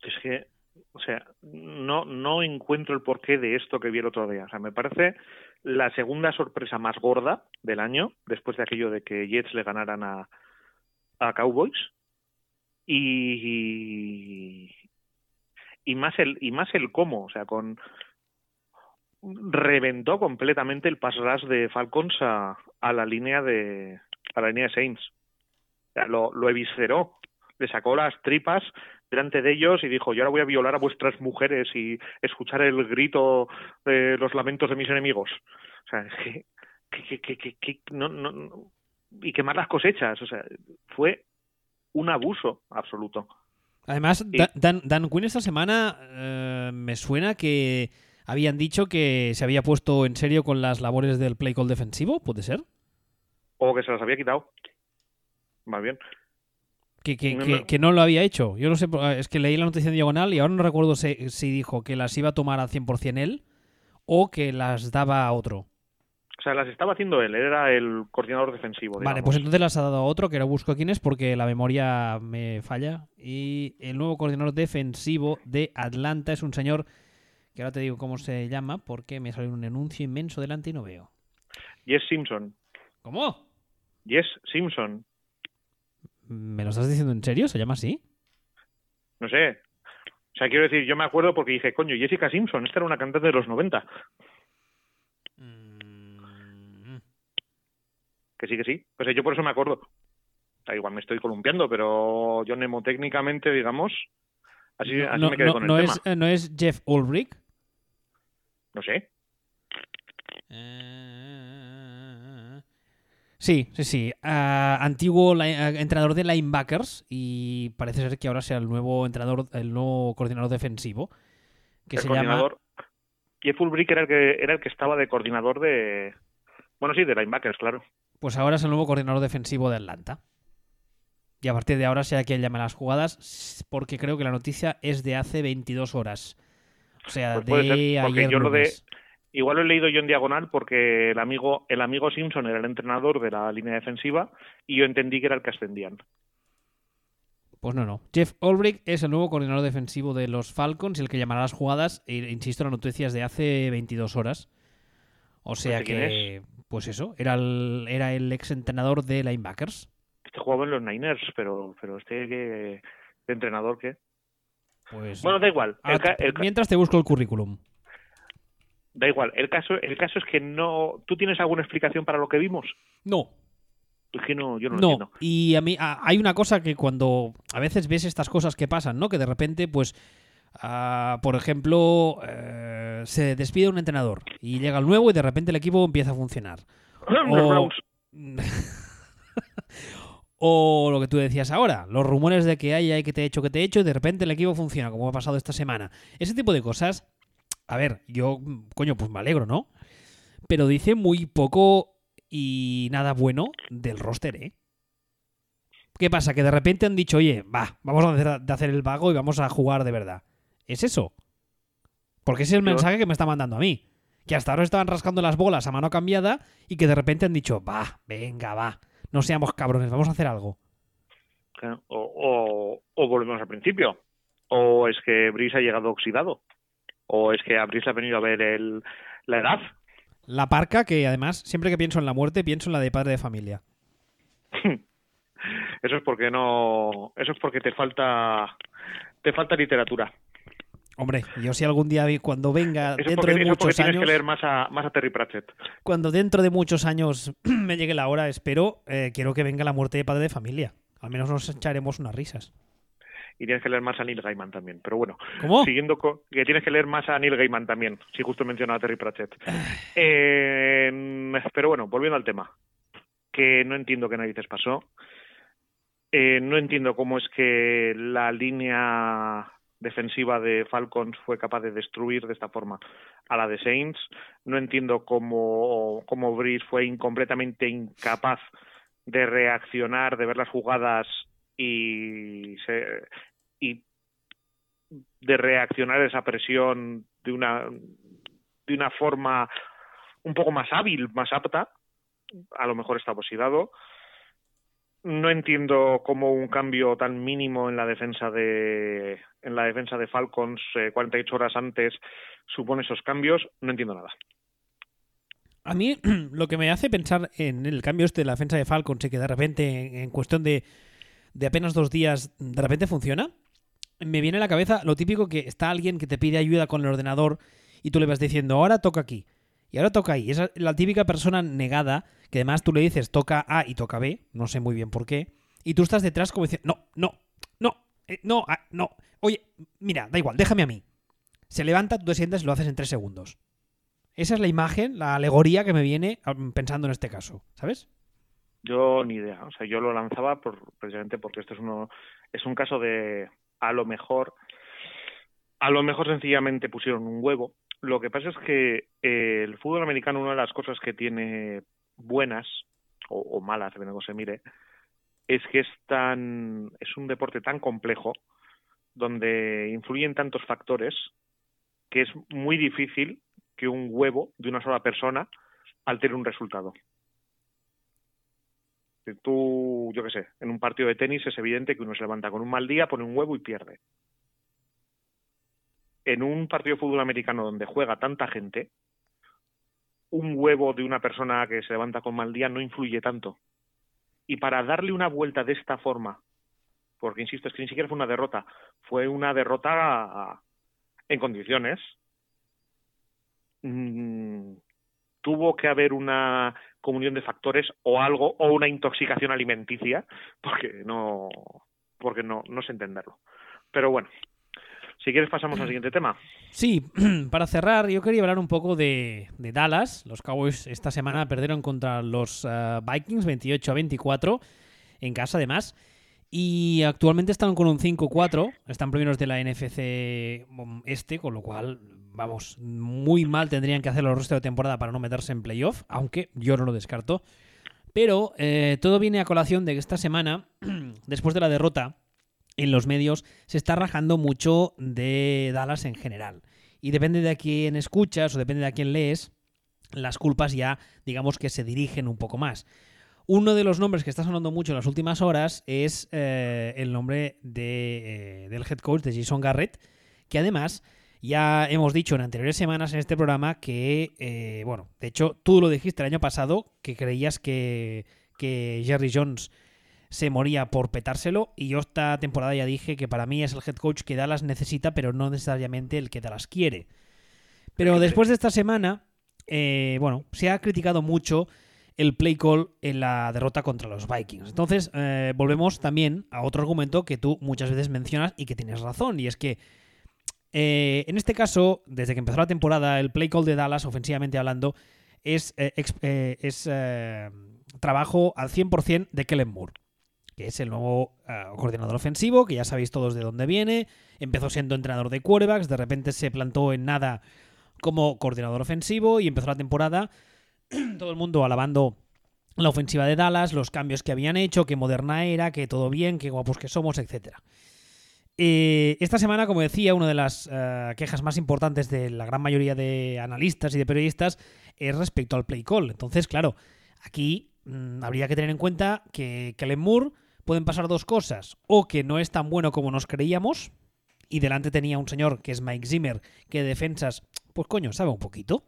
Es que, o sea, no, no encuentro el porqué de esto que vi el otro día. O sea, me parece la segunda sorpresa más gorda del año, después de aquello de que Jets le ganaran a, a Cowboys. y, y más el y más el cómo, o sea, con reventó completamente el pass rush de Falcons a, a la línea de a la línea de Saints. O sea, lo, lo evisceró, le sacó las tripas delante de ellos y dijo, yo ahora voy a violar a vuestras mujeres y escuchar el grito de los lamentos de mis enemigos. O sea, que, que, que, que, que no, no, no, y quemar las cosechas. O sea, fue un abuso absoluto. Además, Y- Dan, Dan Quinn esta semana eh, me suena que habían dicho que se había puesto en serio con las labores del play call defensivo, ¿puede ser? O que se las había quitado. Más bien. Que, que, No, que- no. que no lo había hecho. Yo no sé, eh, es que leí la noticia en diagonal y ahora no recuerdo si, si dijo que las iba a tomar al 100% él o que las daba a otro. O sea, las estaba haciendo él, él era el coordinador defensivo. Vale, pues entonces las ha dado a otro, que ahora busco quién es porque la memoria me falla. Y el nuevo coordinador defensivo de Atlanta es un señor que ahora te digo cómo se llama porque me sale un anuncio inmenso delante y no veo. Jess Simpson. ¿Cómo? Jess Simpson. ¿Me lo estás diciendo en serio? ¿Se llama así? No sé. O sea, quiero decir, yo me acuerdo porque dije, coño, Jessica Simpson, esta era una cantante de los 90. Mm, Que sí, que sí. Pues yo por eso me acuerdo. O sea, igual me estoy columpiando, pero yo mnemotécnicamente, digamos, así, así no, me quedé no- con el no tema. es, eh, ¿No es Jeff Ulrich? No sé. Sí, sí, sí. Ah, antiguo ah, entrenador de linebackers y parece ser que ahora sea el nuevo entrenador, el nuevo coordinador defensivo, que el se llama coordinador. Jeff Ulbrich era el que era el que estaba de coordinador de. Bueno, sí, de linebackers, claro. Pues ahora es el nuevo coordinador defensivo de Atlanta. Y a partir de ahora sea quien llame las jugadas, porque creo que la noticia es de hace 22 horas. O sea, Pues puede de ser, porque ayer yo lo de-. Igual lo he leído yo en diagonal porque el amigo, el amigo Simpson era el entrenador de la línea defensiva y yo entendí que era el que ascendían. Pues no, no. Jeff Ulbrich es el nuevo coordinador defensivo de los Falcons y el que llamará las jugadas, e, insisto, la noticia es de hace 22 horas. O sea sé que, pues eso, era el, era el ex entrenador de linebackers. Este jugaba en los Niners, pero, pero este que, de entrenador que. Pues Bueno, da igual. El el mientras te busco el currículum. da igual. El caso, el caso es que no. ¿Tú tienes alguna explicación para lo que vimos? No, Es que no, yo no, lo No, entiendo. y a mí a- hay una cosa que cuando a veces ves estas cosas que pasan, ¿no? Que de repente, pues, ah, por ejemplo, eh, se despide un entrenador y llega el nuevo y de repente el equipo empieza a funcionar. O-. o lo que tú decías ahora, los rumores de que hay, hay que te he hecho, que te he hecho y de repente el equipo funciona, como ha pasado esta semana. Ese tipo de cosas, a ver, yo, coño, pues me alegro, ¿no? Pero dice muy poco y nada bueno del roster, ¿eh? ¿Qué pasa? Que de repente han dicho, oye, va, vamos a hacer, de hacer el vago y vamos a jugar de verdad. ¿Es eso? Porque ese es el mensaje que me está mandando a mí. Que hasta ahora estaban rascando las bolas a mano cambiada y que de repente han dicho, va, venga, va, no seamos cabrones, vamos a hacer algo. Claro, O, o, o volvemos al principio. O es que Brice ha llegado oxidado. O es que a Brice le ha venido a ver el, la edad. La parca, que además, siempre que pienso en la muerte, pienso en la de padre de familia. Eso es porque no. Eso es porque te falta. Te falta literatura. Hombre, yo si algún día, vi- cuando venga, Eso es dentro porque, de eso muchos tienes años, que leer más a, más a Terry Pratchett. cuando dentro de muchos años me llegue la hora, espero, eh, quiero que venga la muerte de padre de familia. Al menos nos echaremos unas risas. Y tienes que leer más a Neil Gaiman también. Pero bueno, ¿Cómo? siguiendo con. Que tienes que leer más a Neil Gaiman también. Si justo he mencionado a Terry Pratchett. Eh, pero bueno, volviendo al tema. Que no entiendo qué narices pasó. Eh, no entiendo cómo es que la línea defensiva de Falcons fue capaz de destruir de esta forma a la de Saints. No entiendo cómo, cómo fue completamente incapaz de reaccionar, de ver las jugadas y, se- y de reaccionar a esa presión de una, de una forma un poco más hábil, más apta. A lo mejor está oxidado. No entiendo cómo un cambio tan mínimo en la defensa de en la defensa de Falcons eh, 48 horas antes supone esos cambios. No entiendo nada. A mí lo que me hace pensar en el cambio este de la defensa de Falcons y que de repente en, en cuestión de, de apenas dos días de repente funciona, me viene a la cabeza lo típico que está alguien que te pide ayuda con el ordenador y tú le vas diciendo, ahora toca aquí. Y ahora toca ahí. Es la típica persona negada que además tú le dices toca A y toca B, no sé muy bien por qué, y tú estás detrás como diciendo, no, no, no, eh, no, ah, no. Oye, mira, da igual, déjame a mí. Se levanta, tú te sientas y lo haces en tres segundos. Esa es la imagen, la alegoría que me viene ah, pensando en este caso, ¿sabes? Yo ni idea. O sea, yo lo lanzaba por, precisamente porque esto es uno es un caso de a lo mejor a lo mejor sencillamente pusieron un huevo. Lo que pasa es que eh, el fútbol americano una de las cosas que tiene buenas o, malas, depende de cómo se mire, es que es tan es un deporte tan complejo donde influyen tantos factores que es muy difícil que un huevo de una sola persona altere un resultado. Tú, yo qué sé, en un partido de tenis es evidente que uno se levanta con un mal día, pone un huevo y pierde. En un partido de fútbol americano donde juega tanta gente, un huevo de una persona que se levanta con mal día no influye tanto. Y para darle una vuelta de esta forma, porque insisto, es que ni siquiera fue una derrota, fue una derrota en condiciones, mm, tuvo que haber una comunión de factores o algo o una intoxicación alimenticia porque no porque no no sé entenderlo pero bueno si quieres pasamos al siguiente tema sí para cerrar yo quería hablar un poco de, Dallas los Cowboys esta semana perdieron contra los eh, Vikings 28 a 24 en casa además y actualmente están con un 5-4 están primeros de la NFC mm, este con lo cual vamos, muy mal tendrían que hacerlo el resto de temporada para no meterse en playoff, aunque yo no lo descarto. Pero eh, todo viene a colación de que esta semana, después de la derrota, en los medios se está rajando mucho de Dallas en general. Y depende de a quién escuchas o depende de a quién lees, las culpas ya, digamos que se dirigen un poco más. Uno de los nombres que está sonando mucho en las últimas horas es eh, el nombre de, eh, del head coach de Jason Garrett, que además ya hemos dicho en anteriores semanas en este programa que, eh, bueno, de hecho tú lo dijiste el año pasado, que creías que, que Jerry Jones se moría por petárselo y yo esta temporada ya dije que para mí es el head coach que Dallas necesita, pero no necesariamente el que Dallas quiere. Pero después de esta semana, eh, bueno, se ha criticado mucho el play call en la derrota contra los Vikings. Entonces, eh, volvemos también a otro argumento que tú muchas veces mencionas y que tienes razón, y es que eh, en este caso, desde que empezó la temporada, el play call de Dallas, ofensivamente hablando, es, eh, es trabajo al 100% de Kellen Moore, que es el nuevo coordinador ofensivo, que ya sabéis todos de dónde viene. Empezó siendo entrenador de quarterbacks, de repente se plantó en nada como coordinador ofensivo y empezó la temporada todo el mundo alabando la ofensiva de Dallas, los cambios que habían hecho, qué moderna era, que todo bien, qué guapos que somos, etcétera. Eh, esta semana, como decía, una de las eh, quejas más importantes de la gran mayoría de analistas y de periodistas es respecto al play call. Entonces, claro, aquí mm, habría que tener en cuenta que Kellen Moore pueden pasar dos cosas. O que no es tan bueno como nos creíamos, y delante tenía un señor que es Mike Zimmer, que de defensas, pues coño, sabe un poquito.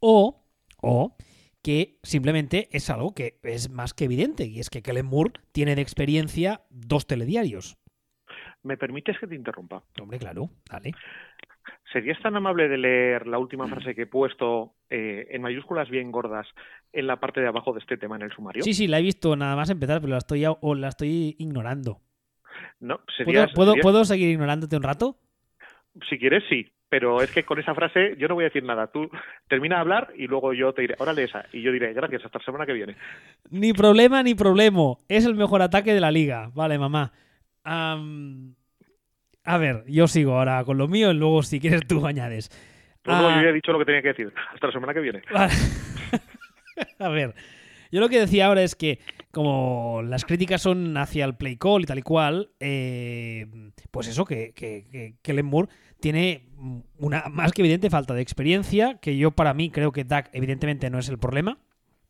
O, o que simplemente es algo que es más que evidente, y es que Kellen Moore tiene de experiencia dos telediarios. ¿Me permites que te interrumpa? Hombre, claro, dale. ¿Serías tan amable de leer la última frase que he puesto eh, en mayúsculas bien gordas en la parte de abajo de este tema en el sumario? Sí, sí, la he visto nada más empezar, pero la estoy, o la estoy ignorando. No, ¿Puedo, ¿puedo, seguir ignorándote un rato? Si quieres, sí. Pero es que con esa frase yo no voy a decir nada. Tú termina de hablar y luego yo te diré, órale esa. Y yo diré, gracias, hasta la semana que viene. Ni problema ni problema. Es el mejor ataque de la liga. Vale, mamá a ver, yo sigo ahora con lo mío y luego si quieres tú añades. No, yo ah. ya he dicho lo que tenía que decir. Hasta la semana que viene. a ver, yo lo que decía ahora es que como las críticas son hacia el play call y tal y cual, eh, pues eso, que, que, que, Moore tiene una más que evidente falta de experiencia, que yo para mí creo que Dak evidentemente no es el problema.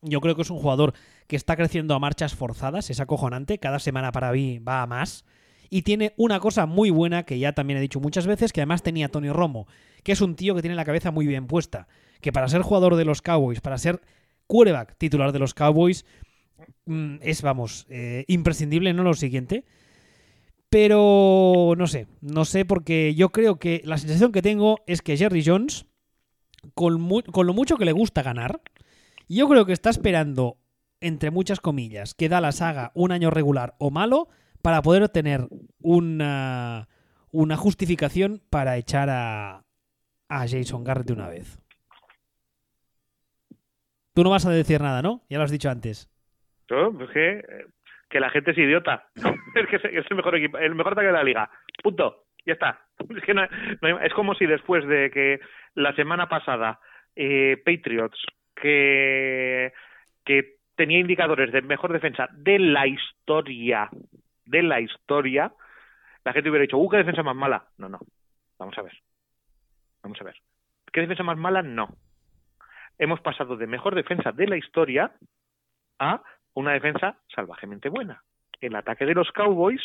Yo creo que es un jugador que está creciendo a marchas forzadas, es acojonante, cada semana para mí va a más. Y tiene una cosa muy buena que ya también he dicho muchas veces, que además tenía Tony Romo, que es un tío que tiene la cabeza muy bien puesta. Que para ser jugador de los Cowboys, para ser quarterback titular de los Cowboys, mm, es, vamos, eh, imprescindible, ¿no? Lo siguiente. Pero no sé, no sé porque yo creo que la sensación que tengo es que Jerry Jones, con, con lo mucho que le gusta ganar, yo creo que está esperando, entre muchas comillas, que Dallas haga un año regular o malo para poder tener una, una justificación para echar a, a Jason Garrett de una vez. Tú no vas a decir nada, ¿no? Ya lo has dicho antes. Yo, es que, que la gente es idiota. es que es, el mejor equipo, el mejor ataque de la liga. Punto. Ya está. Es que no, no es como si después de que la semana pasada eh, Patriots, que, que tenía indicadores de mejor defensa de la historia, de la historia, la gente hubiera dicho, ¡uh, qué defensa más mala! No, no. Vamos a ver. Vamos a ver. ¿Qué defensa más mala? No. Hemos pasado de mejor defensa de la historia a una defensa salvajemente buena. El ataque de los Cowboys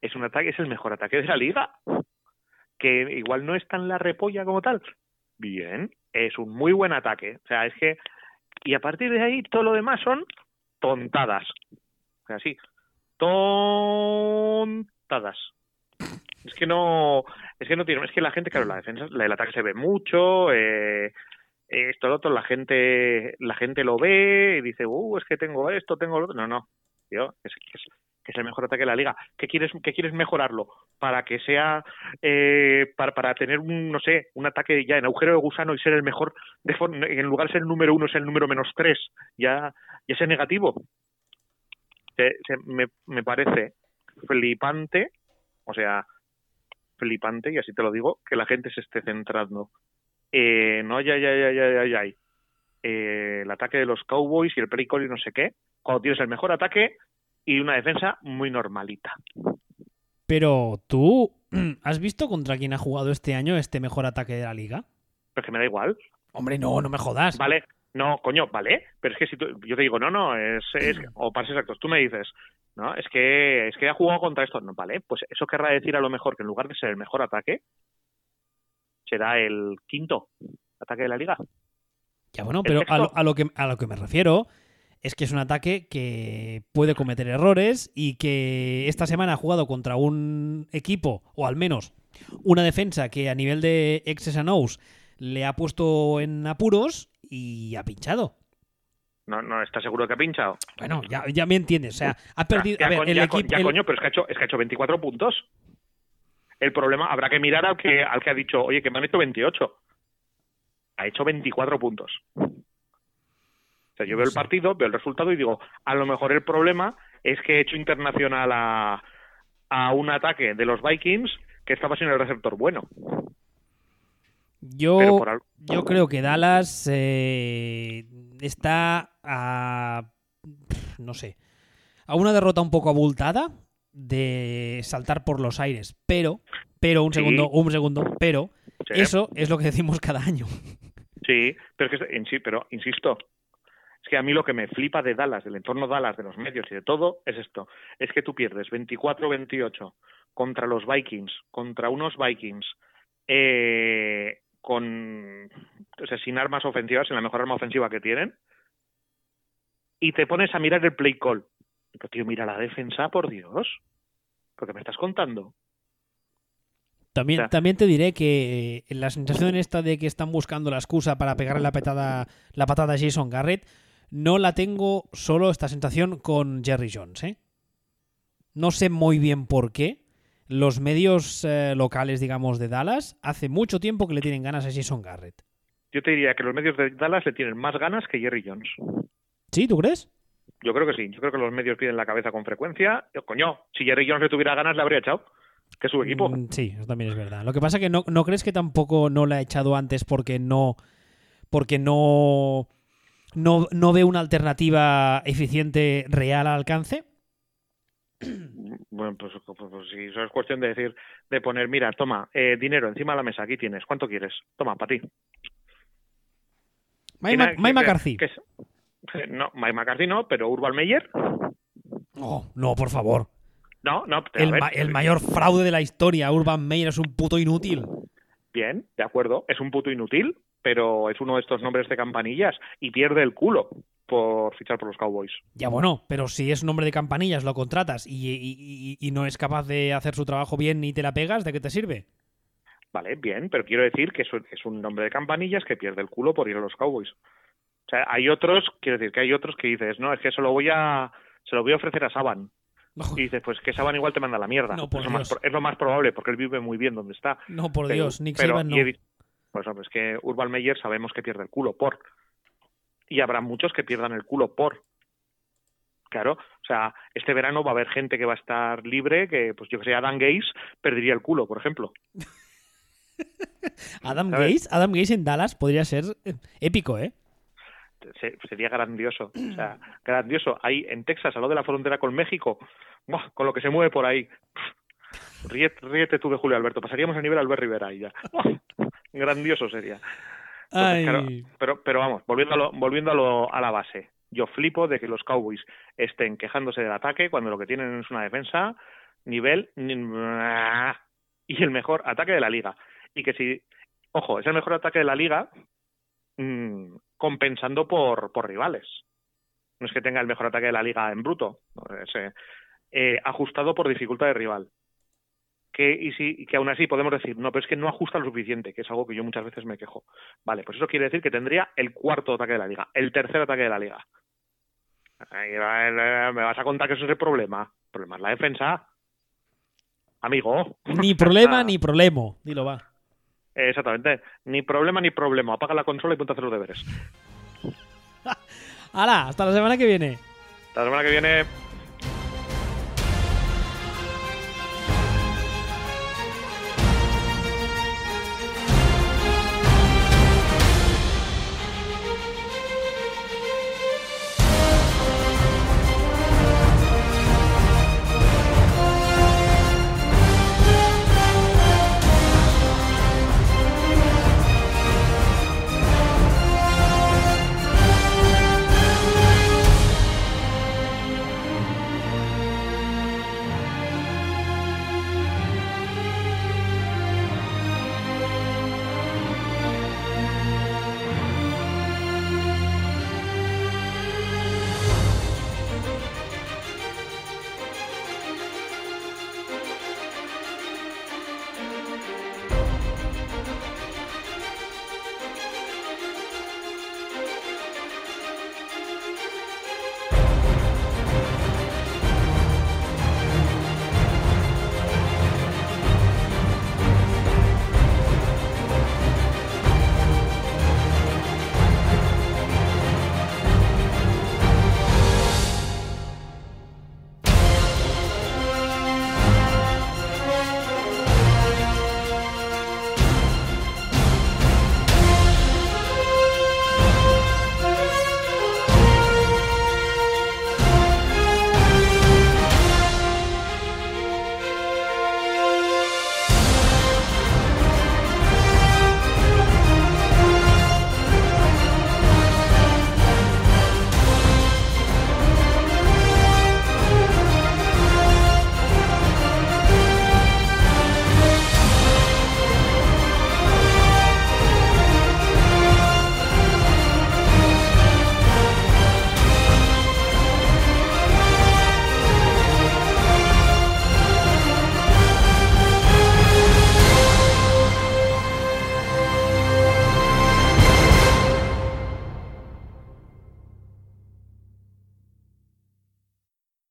es un ataque, es el mejor ataque de la liga. Que igual no es tan la repolla como tal. Bien, es un muy buen ataque. O sea, es que. Y a partir de ahí, todo lo demás son tontadas. O sea, sí. Tontadas. Es que no. Es que no tiene. Es que la gente, claro, la defensa, la- el ataque se ve mucho. Eh, esto, lo otro, la gente, la gente lo ve y dice, uh, es que tengo esto, tengo lo otro. No, no, tío, es, que es el mejor ataque de la liga. ¿Qué quieres, qué quieres mejorarlo? Para que sea, eh, para, para tener un, no sé, un ataque ya en agujero de gusano y ser el mejor, de en lugar de ser el número uno, es el número menos tres, ya, ya sea negativo. Se- se- me, me parece flipante, o sea, flipante, y así te lo digo, que la gente se esté centrando eh, no, ya, ya, ya, ya, ya, ya, eh, el ataque de los Cowboys y el call y no sé qué, cuando tienes el mejor ataque y una defensa muy normalita. Pero tú, ¿has visto contra quién ha jugado este año este mejor ataque de la liga? Pero es que me da igual. Hombre, no, no me jodas. Vale, no, coño, vale, pero es que si tú- yo te digo, no, no, es, es o para ser exactos, tú me dices, no, es que es que ha jugado contra esto, no, vale, pues eso querrá decir a lo mejor que en lugar de ser el mejor ataque, será el quinto ataque de la liga. Ya bueno, pero a lo, a lo que, a lo que me refiero es que es un ataque que puede cometer errores y que esta semana ha jugado contra un equipo, o al menos una defensa que a nivel de X's and O's le ha puesto en apuros y ha pinchado. No, no, ¿estás seguro que ha pinchado? Bueno, ya, ya me entiendes. O sea, ha perdido. Ya, a ver, co- el equipo. ya, el- coño, pero es que, ha hecho, es que ha hecho 24 puntos. El problema, habrá que mirar al que, al que ha dicho, oye, que me han hecho 28. Ha hecho 24 puntos. O sea, yo veo el partido, veo el resultado y digo, a lo mejor el problema es que he hecho internacional a, a un ataque de los Vikings que estaba sin el receptor bueno. Yo, por creo que Dallas eh, está a. No sé. A una derrota un poco abultada de saltar por los aires. Pero, pero, un Sí. segundo, un segundo, pero, Sí, eso es lo que decimos cada año. Sí, pero es que sí, pero insisto, es que a mí lo que me flipa de Dallas, del entorno Dallas, de los medios y de todo, es esto. Es que tú pierdes 24-28 contra los Vikings, contra unos Vikings, eh, con, o sea, sin armas ofensivas, sin la mejor arma ofensiva que tienen, y te pones a mirar el play call. Pero tío, mira la defensa, por Dios. ¿Por qué me estás contando? También, O sea- también te diré que eh, la sensación esta de que están buscando la excusa para pegarle la patada, la patada a Jason Garrett, no la tengo solo esta sensación con Jerry Jones. ¿eh? No sé muy bien por qué. Los medios eh, locales, digamos, de Dallas, hace mucho tiempo que le tienen ganas a Jason Garrett. Yo te diría que los medios de Dallas le tienen más ganas que Jerry Jones. ¿Sí? ¿Tú crees? Yo creo que sí. Yo creo que los medios piden la cabeza con frecuencia. Yo, coño, si Jerry Jones le tuviera ganas, le habría echado. Que es su equipo. Mm, sí, eso también es verdad. Lo que pasa que no, no crees que tampoco no la ha echado antes porque no. Porque no. No, no ve una alternativa eficiente real al alcance. Bueno, pues, pues, pues si eso es cuestión de decir, de poner, mira, toma, eh, dinero encima de la mesa, aquí tienes, ¿cuánto quieres? Toma, para ti. Mike, ¿Quién Ma- ha- Mike que- McCarthy. que es- no, Mike McCarthy no, pero Urban Meyer, Oh, no, por favor. no, no. El, ma- el mayor fraude de la historia, Urban Meyer, es un puto inútil. Bien, de acuerdo, es un puto inútil, pero es uno de estos nombres de campanillas y pierde el culo. Por fichar por los Cowboys. Ya bueno, pero si es un hombre de campanillas, lo contratas y, y- y- y no es capaz de hacer su trabajo bien ni te la pegas, ¿de qué te sirve? Vale, bien, pero quiero decir que es un, nombre de campanillas que pierde el culo por ir a los Cowboys. O sea, hay otros, quiero decir que hay otros que dices, no, es que se lo voy a, se lo voy a ofrecer a Saban. Y dices, pues que Saban igual te manda la mierda. No, por es, lo más, Dios. pro- es lo más probable, porque él vive muy bien donde está. No, por Pero- Dios, Nick pero- Saban no. he Pues hombre, es que Urban Meyer sabemos que pierde el culo por. Y habrá muchos que pierdan el culo por. Claro, o sea, este verano va a haber gente que va a estar libre, que, pues yo que sé, Adam Gaze perdería el culo, por ejemplo. Adam. Gaze, Adam Gaze en Dallas podría ser eh, épico, ¿eh? Se- sería grandioso. O sea, grandioso. Ahí en Texas, a lo de la frontera con México, ¡buah! con lo que se mueve por ahí. Ríete, ríete tú de Julio Alberto. Pasaríamos a nivel Albert Rivera y ya. ¡Buah! Grandioso sería. Claro, Pero, pero vamos, volviendo, a, lo, volviendo a, lo- a la base. Yo flipo de que los Cowboys estén quejándose del ataque cuando lo que tienen es una defensa nivel y el mejor ataque de la liga. Y que si, ojo, es el mejor ataque de la liga mm, compensando por, por rivales. No es que tenga el mejor ataque de la liga en bruto, es, eh, eh, ajustado por dificultad de rival. Que, y, si, y que aún así podemos decir, no, pero es que no ajusta lo suficiente, que es algo que yo muchas veces me quejo. Vale, pues eso quiere decir que tendría el cuarto ataque de la liga, el tercer ataque de la liga. Eh, ¿Me vas a contar que eso es el problema? El problema es la defensa. Amigo. Ni problema Ah. ni problema. Dilo, va. Exactamente. Ni problema ni problema. Apaga la consola y ponte a hacer los deberes. ¡Hala! Hasta la semana que viene. Hasta la semana que viene.